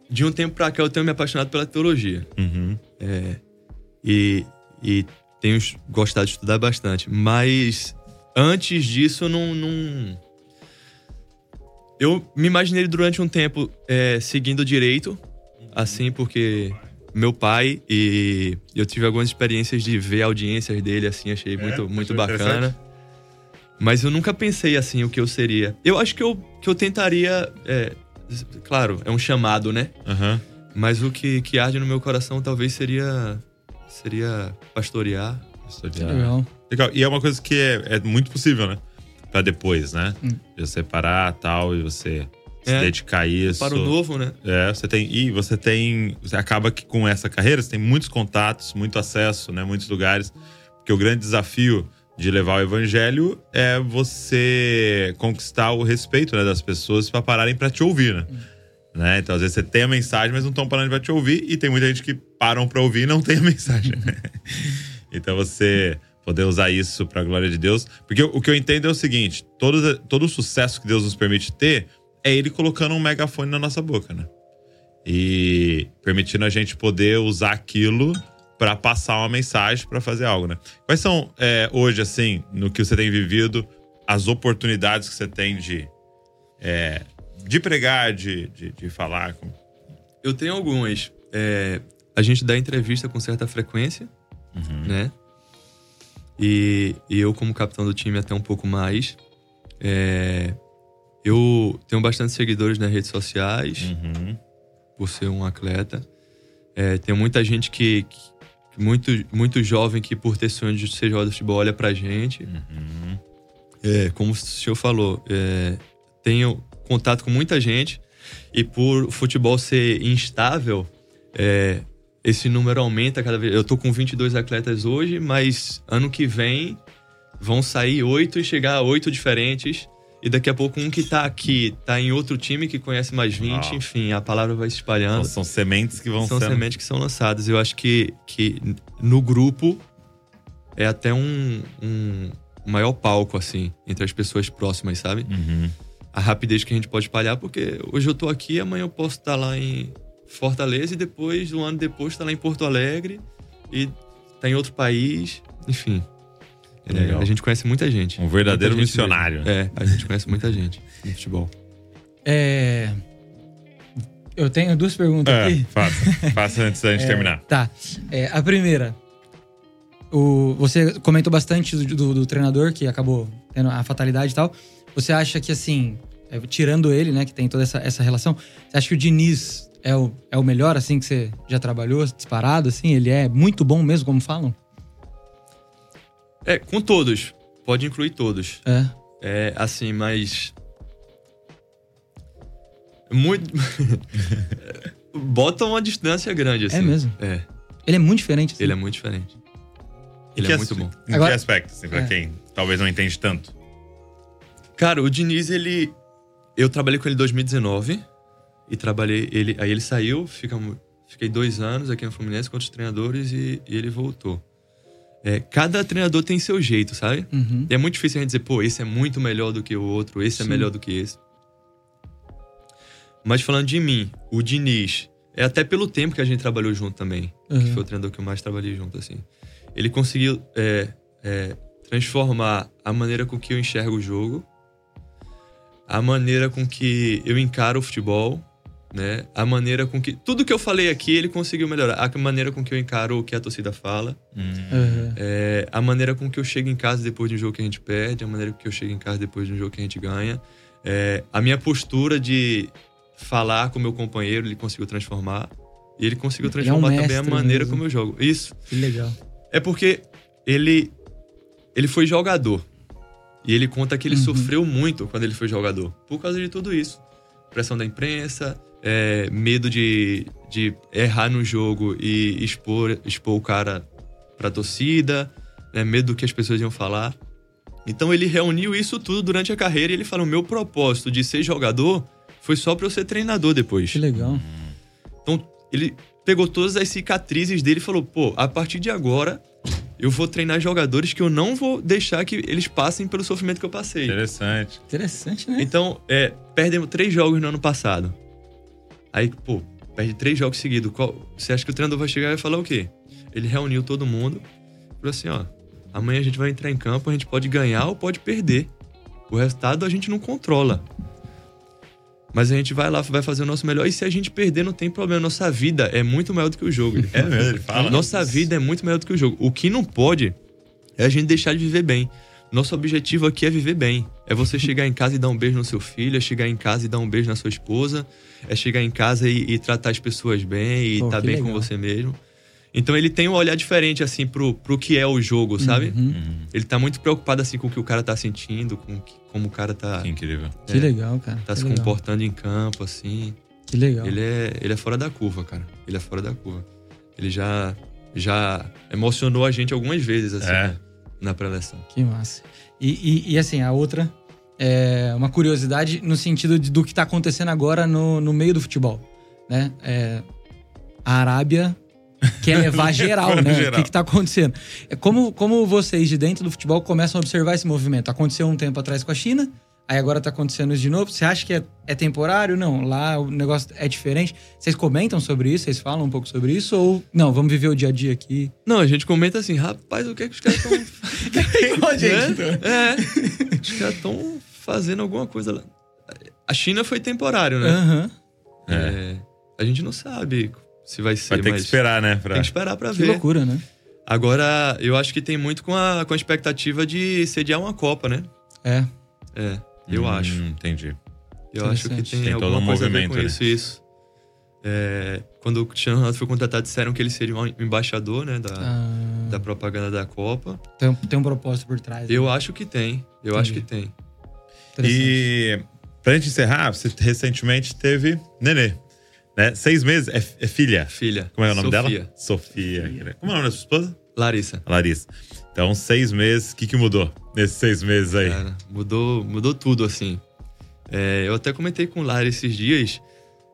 de um tempo pra cá eu tenho me apaixonado pela teologia. Uhum. E, e tenho gostado de estudar bastante. Mas antes disso eu não. não... Eu me imaginei durante um tempo é, seguindo direito, assim, porque meu pai e eu tive algumas experiências de ver audiências dele, assim, achei muito, achou muito interessante? bacana. Mas eu nunca pensei assim o que eu seria. Eu acho que eu, que eu tentaria. é, claro, é um chamado, né? Aham. Mas o que, que arde no meu coração talvez seria. Seria pastorear. Que legal. Legal. E é uma coisa que é, é muito possível, né? Pra depois, né? Hum. De você parar tal e você se É. dedicar a isso. Para o novo, né? É, você tem. E você tem. Você acaba que com essa carreira você tem muitos contatos, muito acesso, né? Muitos lugares. Porque o grande desafio de levar o evangelho é você conquistar o respeito né, das pessoas para pararem para te ouvir, né? Né? Então, às vezes você tem a mensagem, mas não estão parando para te ouvir, e tem muita gente que param para ouvir e não tem a (laughs) mensagem. então, você poder usar isso para a glória de Deus. Porque o que eu entendo é o seguinte: todo, todo o sucesso que Deus nos permite ter é Ele colocando um megafone na nossa boca, né? E permitindo a gente poder usar aquilo para passar uma mensagem, para fazer algo, né? Quais são, é, hoje, assim, no que você tem vivido, as oportunidades que você tem de, é, de pregar, de, de, de falar? Com... Eu tenho algumas. É, a gente dá entrevista com certa frequência, né? E, e eu, como capitão do time, até um pouco mais. É, eu tenho bastante seguidores nas redes sociais, Uhum. por ser um atleta. É, tem muita gente que, que- muito, muito jovem que, por ter sonho de ser jogador de futebol, olha pra gente. Uhum. É, como o senhor falou, é, tenho contato com muita gente e por o futebol ser instável, é, esse número aumenta cada vez. Eu tô com 22 atletas hoje, mas ano que vem vão sair oito e chegar a oito diferentes. E daqui a pouco um que tá aqui tá em outro time que conhece mais 20, Uau. enfim, a palavra vai se espalhando. Então, são sementes que vão São sendo... sementes que são lançadas. Eu acho que, que no grupo é até um, um maior palco, assim, entre as pessoas próximas, sabe? Uhum. A rapidez que a gente pode espalhar, porque hoje eu tô aqui, amanhã eu posso estar lá em Fortaleza e depois, um ano depois, estar lá em Porto Alegre e tá em outro país, enfim. É, Legal. a gente conhece muita gente. Um verdadeiro gente missionário. mesmo. É, a gente conhece muita gente no futebol. É... Eu tenho duas perguntas É, aqui. faça. Faça antes da (laughs) gente É, terminar. Tá. É, a primeira. O, você comentou bastante do, do- do treinador que acabou tendo a fatalidade e tal. Você acha que, assim, é, tirando ele, né, que tem toda essa, essa relação, você acha que o Diniz é o, é o melhor, assim, que você já trabalhou, disparado, assim? Ele é muito bom mesmo, como falam? É, com todos. Pode incluir todos. É. É, assim, mas. Muito. (laughs) Bota uma distância grande, assim. É mesmo? É, Ele é muito diferente, assim. ele é muito diferente. Em Ele que é muito bom. Em Agora- que aspecto, assim, pra É. quem talvez não entende tanto? Cara, o Diniz, ele. Eu trabalhei com ele em 2019 e trabalhei. Ele, aí ele saiu, fica, fiquei dois anos aqui no Fluminense com outros treinadores e, e ele voltou. É, cada treinador tem seu jeito, sabe? Uhum. E é muito difícil a gente dizer, pô, esse é muito melhor do que o outro, esse Sim. é melhor do que esse. Mas falando de mim, o Diniz, é até pelo tempo que a gente trabalhou junto também, que Uhum. foi o treinador que eu mais trabalhei junto, assim. Ele conseguiu é, é, transformar a maneira com que eu enxergo o jogo, a maneira com que eu encaro o futebol, né? A maneira com que. Tudo que eu falei aqui, ele conseguiu melhorar. A maneira com que eu encaro o que a torcida fala. Uhum. É, a maneira com que eu chego em casa depois de um jogo que a gente perde, a maneira com que eu chego em casa depois de um jogo que a gente ganha. É, a minha postura de falar com o meu companheiro, ele conseguiu transformar. E ele conseguiu Ele é um transformar também a maneira mesmo. como eu jogo. Isso. Que legal. É porque ele, ele foi jogador. E ele conta que ele Uhum. sofreu muito quando ele foi jogador. Por causa de tudo isso. Pressão da imprensa, é, medo de, de errar no jogo e expor, expor o cara pra torcida, né, medo do que as pessoas iam falar. Então ele reuniu isso tudo durante a carreira e ele falou: meu propósito de ser jogador foi só pra eu ser treinador depois. Que legal. Então, ele pegou todas as cicatrizes dele e falou: pô, a partir de agora, eu vou treinar jogadores que eu não vou deixar que eles passem pelo sofrimento que eu passei. Interessante. Interessante, né? Então, é, perdemos três jogos no ano passado. Aí, pô, perde três jogos seguidos. Qual- você acha que o treinador vai chegar e vai falar o quê? Ele reuniu todo mundo. Falou assim: ó, amanhã a gente vai entrar em campo, a gente pode ganhar ou pode perder. O resultado a gente não controla. Mas a gente vai lá, vai fazer o nosso melhor. E se a gente perder, não tem problema. Nossa vida é muito maior do que o jogo. (laughs) É mesmo, fala. Nossa vida é muito maior do que o jogo. O que não pode é a gente deixar de viver bem. Nosso objetivo aqui é viver bem. É você (laughs) chegar em casa e dar um beijo no seu filho, é chegar em casa e dar um beijo na sua esposa, é chegar em casa e, e tratar as pessoas bem e estar que bem com legal. você mesmo. Então ele tem um olhar diferente, assim, pro, pro que é o jogo, sabe? Uhum. Ele tá muito preocupado, assim, com o que o cara tá sentindo, com que- como o cara tá, Que incrível. Que É. legal, cara. tá que se legal. comportando em campo, assim. Que legal. Ele é, ele é fora da curva, cara. Ele é fora da curva. Ele já, já emocionou a gente algumas vezes, assim, É. né, na pré-eleção. Que massa. E, e- e, assim, a outra é uma curiosidade no sentido de- do que tá acontecendo agora no, no meio do futebol, né? É, a Arábia quer levar (laughs) geral, né? Geral. O que, que tá acontecendo? É como, como vocês de dentro do futebol começam a observar esse movimento? Aconteceu um tempo atrás com a China, aí agora tá acontecendo isso de novo. Você acha que é, é temporário? Não, lá o negócio é diferente. Vocês comentam sobre isso? Vocês falam um pouco sobre isso? Ou não, vamos viver o dia a dia aqui? Não, a gente comenta assim, rapaz, o que é que os caras estão... (laughs) Igual a (laughs) gente, Né? É, os caras estão fazendo alguma coisa lá. A China foi temporário, né? Aham. É, a gente não sabe se vai ser, Vai ter mas que esperar, né? Pra... tem que esperar pra Que ver. loucura, né? Agora, eu acho que tem muito com a, com a expectativa de sediar uma Copa, né? É. É, eu Hum, acho. Entendi. Eu acho que tem, Tem todo alguma um coisa a ver movimento, com né? isso, isso. É, quando o Cristiano Ronaldo foi contratado, disseram que ele seria um embaixador, né, da, Ah, da propaganda da Copa. tem, tem um propósito por trás. Eu né? acho que tem, eu acho que tem. E pra gente encerrar, você recentemente teve Nenê. Né? Seis meses? É, é filha? Filha. Como é o nome Sofia. dela? Sofia. Como é o nome da sua esposa? Larissa. Larissa. Então, seis meses. O que, que mudou nesses seis meses aí? Cara, mudou, mudou tudo, assim. É, eu até comentei com Lara esses dias.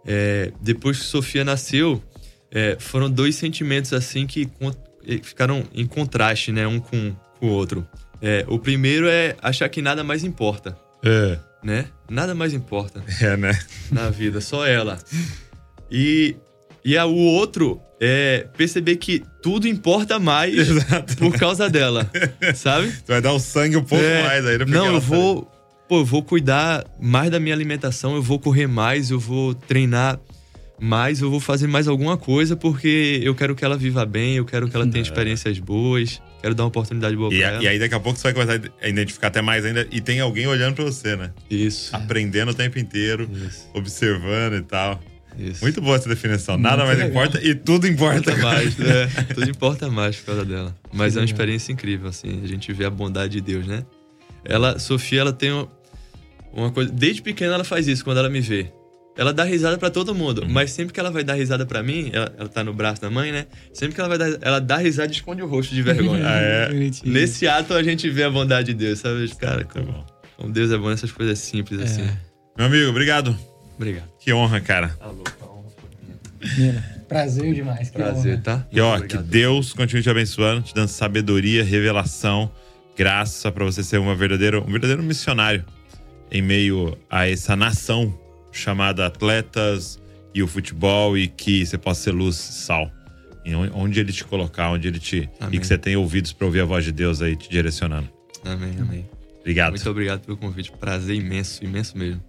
é, depois que Sofia nasceu, é, foram dois sentimentos, assim, que ficaram em contraste, né? Um com, com o outro. É, o primeiro é achar que nada mais importa, É, né? Nada mais importa (laughs) é, né? na vida, só ela. E, e a- o outro é perceber que tudo importa mais Exato. por causa dela, (laughs) sabe? Você vai dar o sangue um pouco É, mais aí. Não, ela eu vou. Pô, eu vou cuidar mais da minha alimentação, eu vou correr mais, eu vou treinar mais, eu vou fazer mais alguma coisa, porque eu quero que ela viva bem, eu quero que ela tenha experiências boas, quero dar uma oportunidade boa E, pra ela. e aí daqui a pouco você vai começar a identificar até mais ainda. E tem alguém olhando pra você, né? Isso. Aprendendo o tempo inteiro, Isso. observando e tal. Isso. Muito boa essa definição. Nada Muito mais legal. importa e tudo importa. Mais, né? Tudo importa mais por causa dela. Mas Que é uma legal. experiência incrível, assim. A gente vê a bondade de Deus, né? Ela, Sofia, ela tem uma- coisa. Desde pequena ela faz isso quando ela me vê. Ela dá risada pra todo mundo, mas sempre que ela vai dar risada pra mim, ela, ela tá no braço da mãe, né? Sempre que ela vai dar, ela dá risada e esconde o rosto de vergonha. (laughs) Ah, é? Bonitinho. Nesse ato a gente vê a bondade de Deus, sabe? Cara, como, bom. como Deus é bom nessas coisas simples É. assim. Meu amigo, obrigado. Obrigado. Que honra, cara. Tá louco, tá honra. Prazer demais. que Prazer, honra. tá? E ó, Muito que obrigado. Deus continue te abençoando, te dando sabedoria, revelação, graça pra você ser uma verdadeira, um verdadeiro missionário em meio a essa nação chamada atletas e o futebol e que você possa ser luz e sal. E on- onde ele te colocar, onde ele te. E Amém. que você tenha ouvidos pra ouvir a voz de Deus aí te direcionando. Amém, amém. Obrigado. Muito obrigado pelo convite. Prazer imenso, imenso mesmo.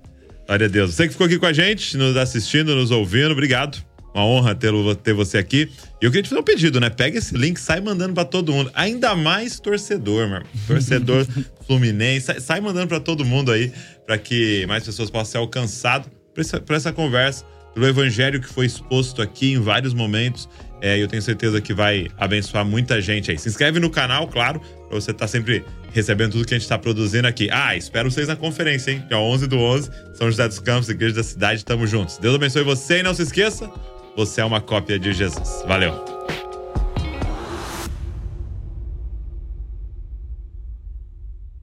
Glória a Deus. Você que ficou aqui com a gente, nos assistindo, nos ouvindo, obrigado. Uma honra ter, ter você aqui. E eu queria te fazer um pedido, né? Pega esse link, sai mandando pra todo mundo. Ainda mais torcedor, meu irmão. Torcedor (laughs) fluminense. Sai, sai mandando pra todo mundo aí, pra que mais pessoas possam ser alcançadas por essa, por essa conversa, pelo evangelho que foi exposto aqui em vários momentos. É, eu tenho certeza que vai abençoar muita gente aí. Se inscreve no canal, claro, pra você estar sempre recebendo tudo que a gente tá produzindo aqui. Ah, espero vocês na conferência, hein? Dia 11 do 11, São José dos Campos, Igreja da Cidade, tamo juntos. Deus abençoe você e não se esqueça, você é uma cópia de Jesus. Valeu!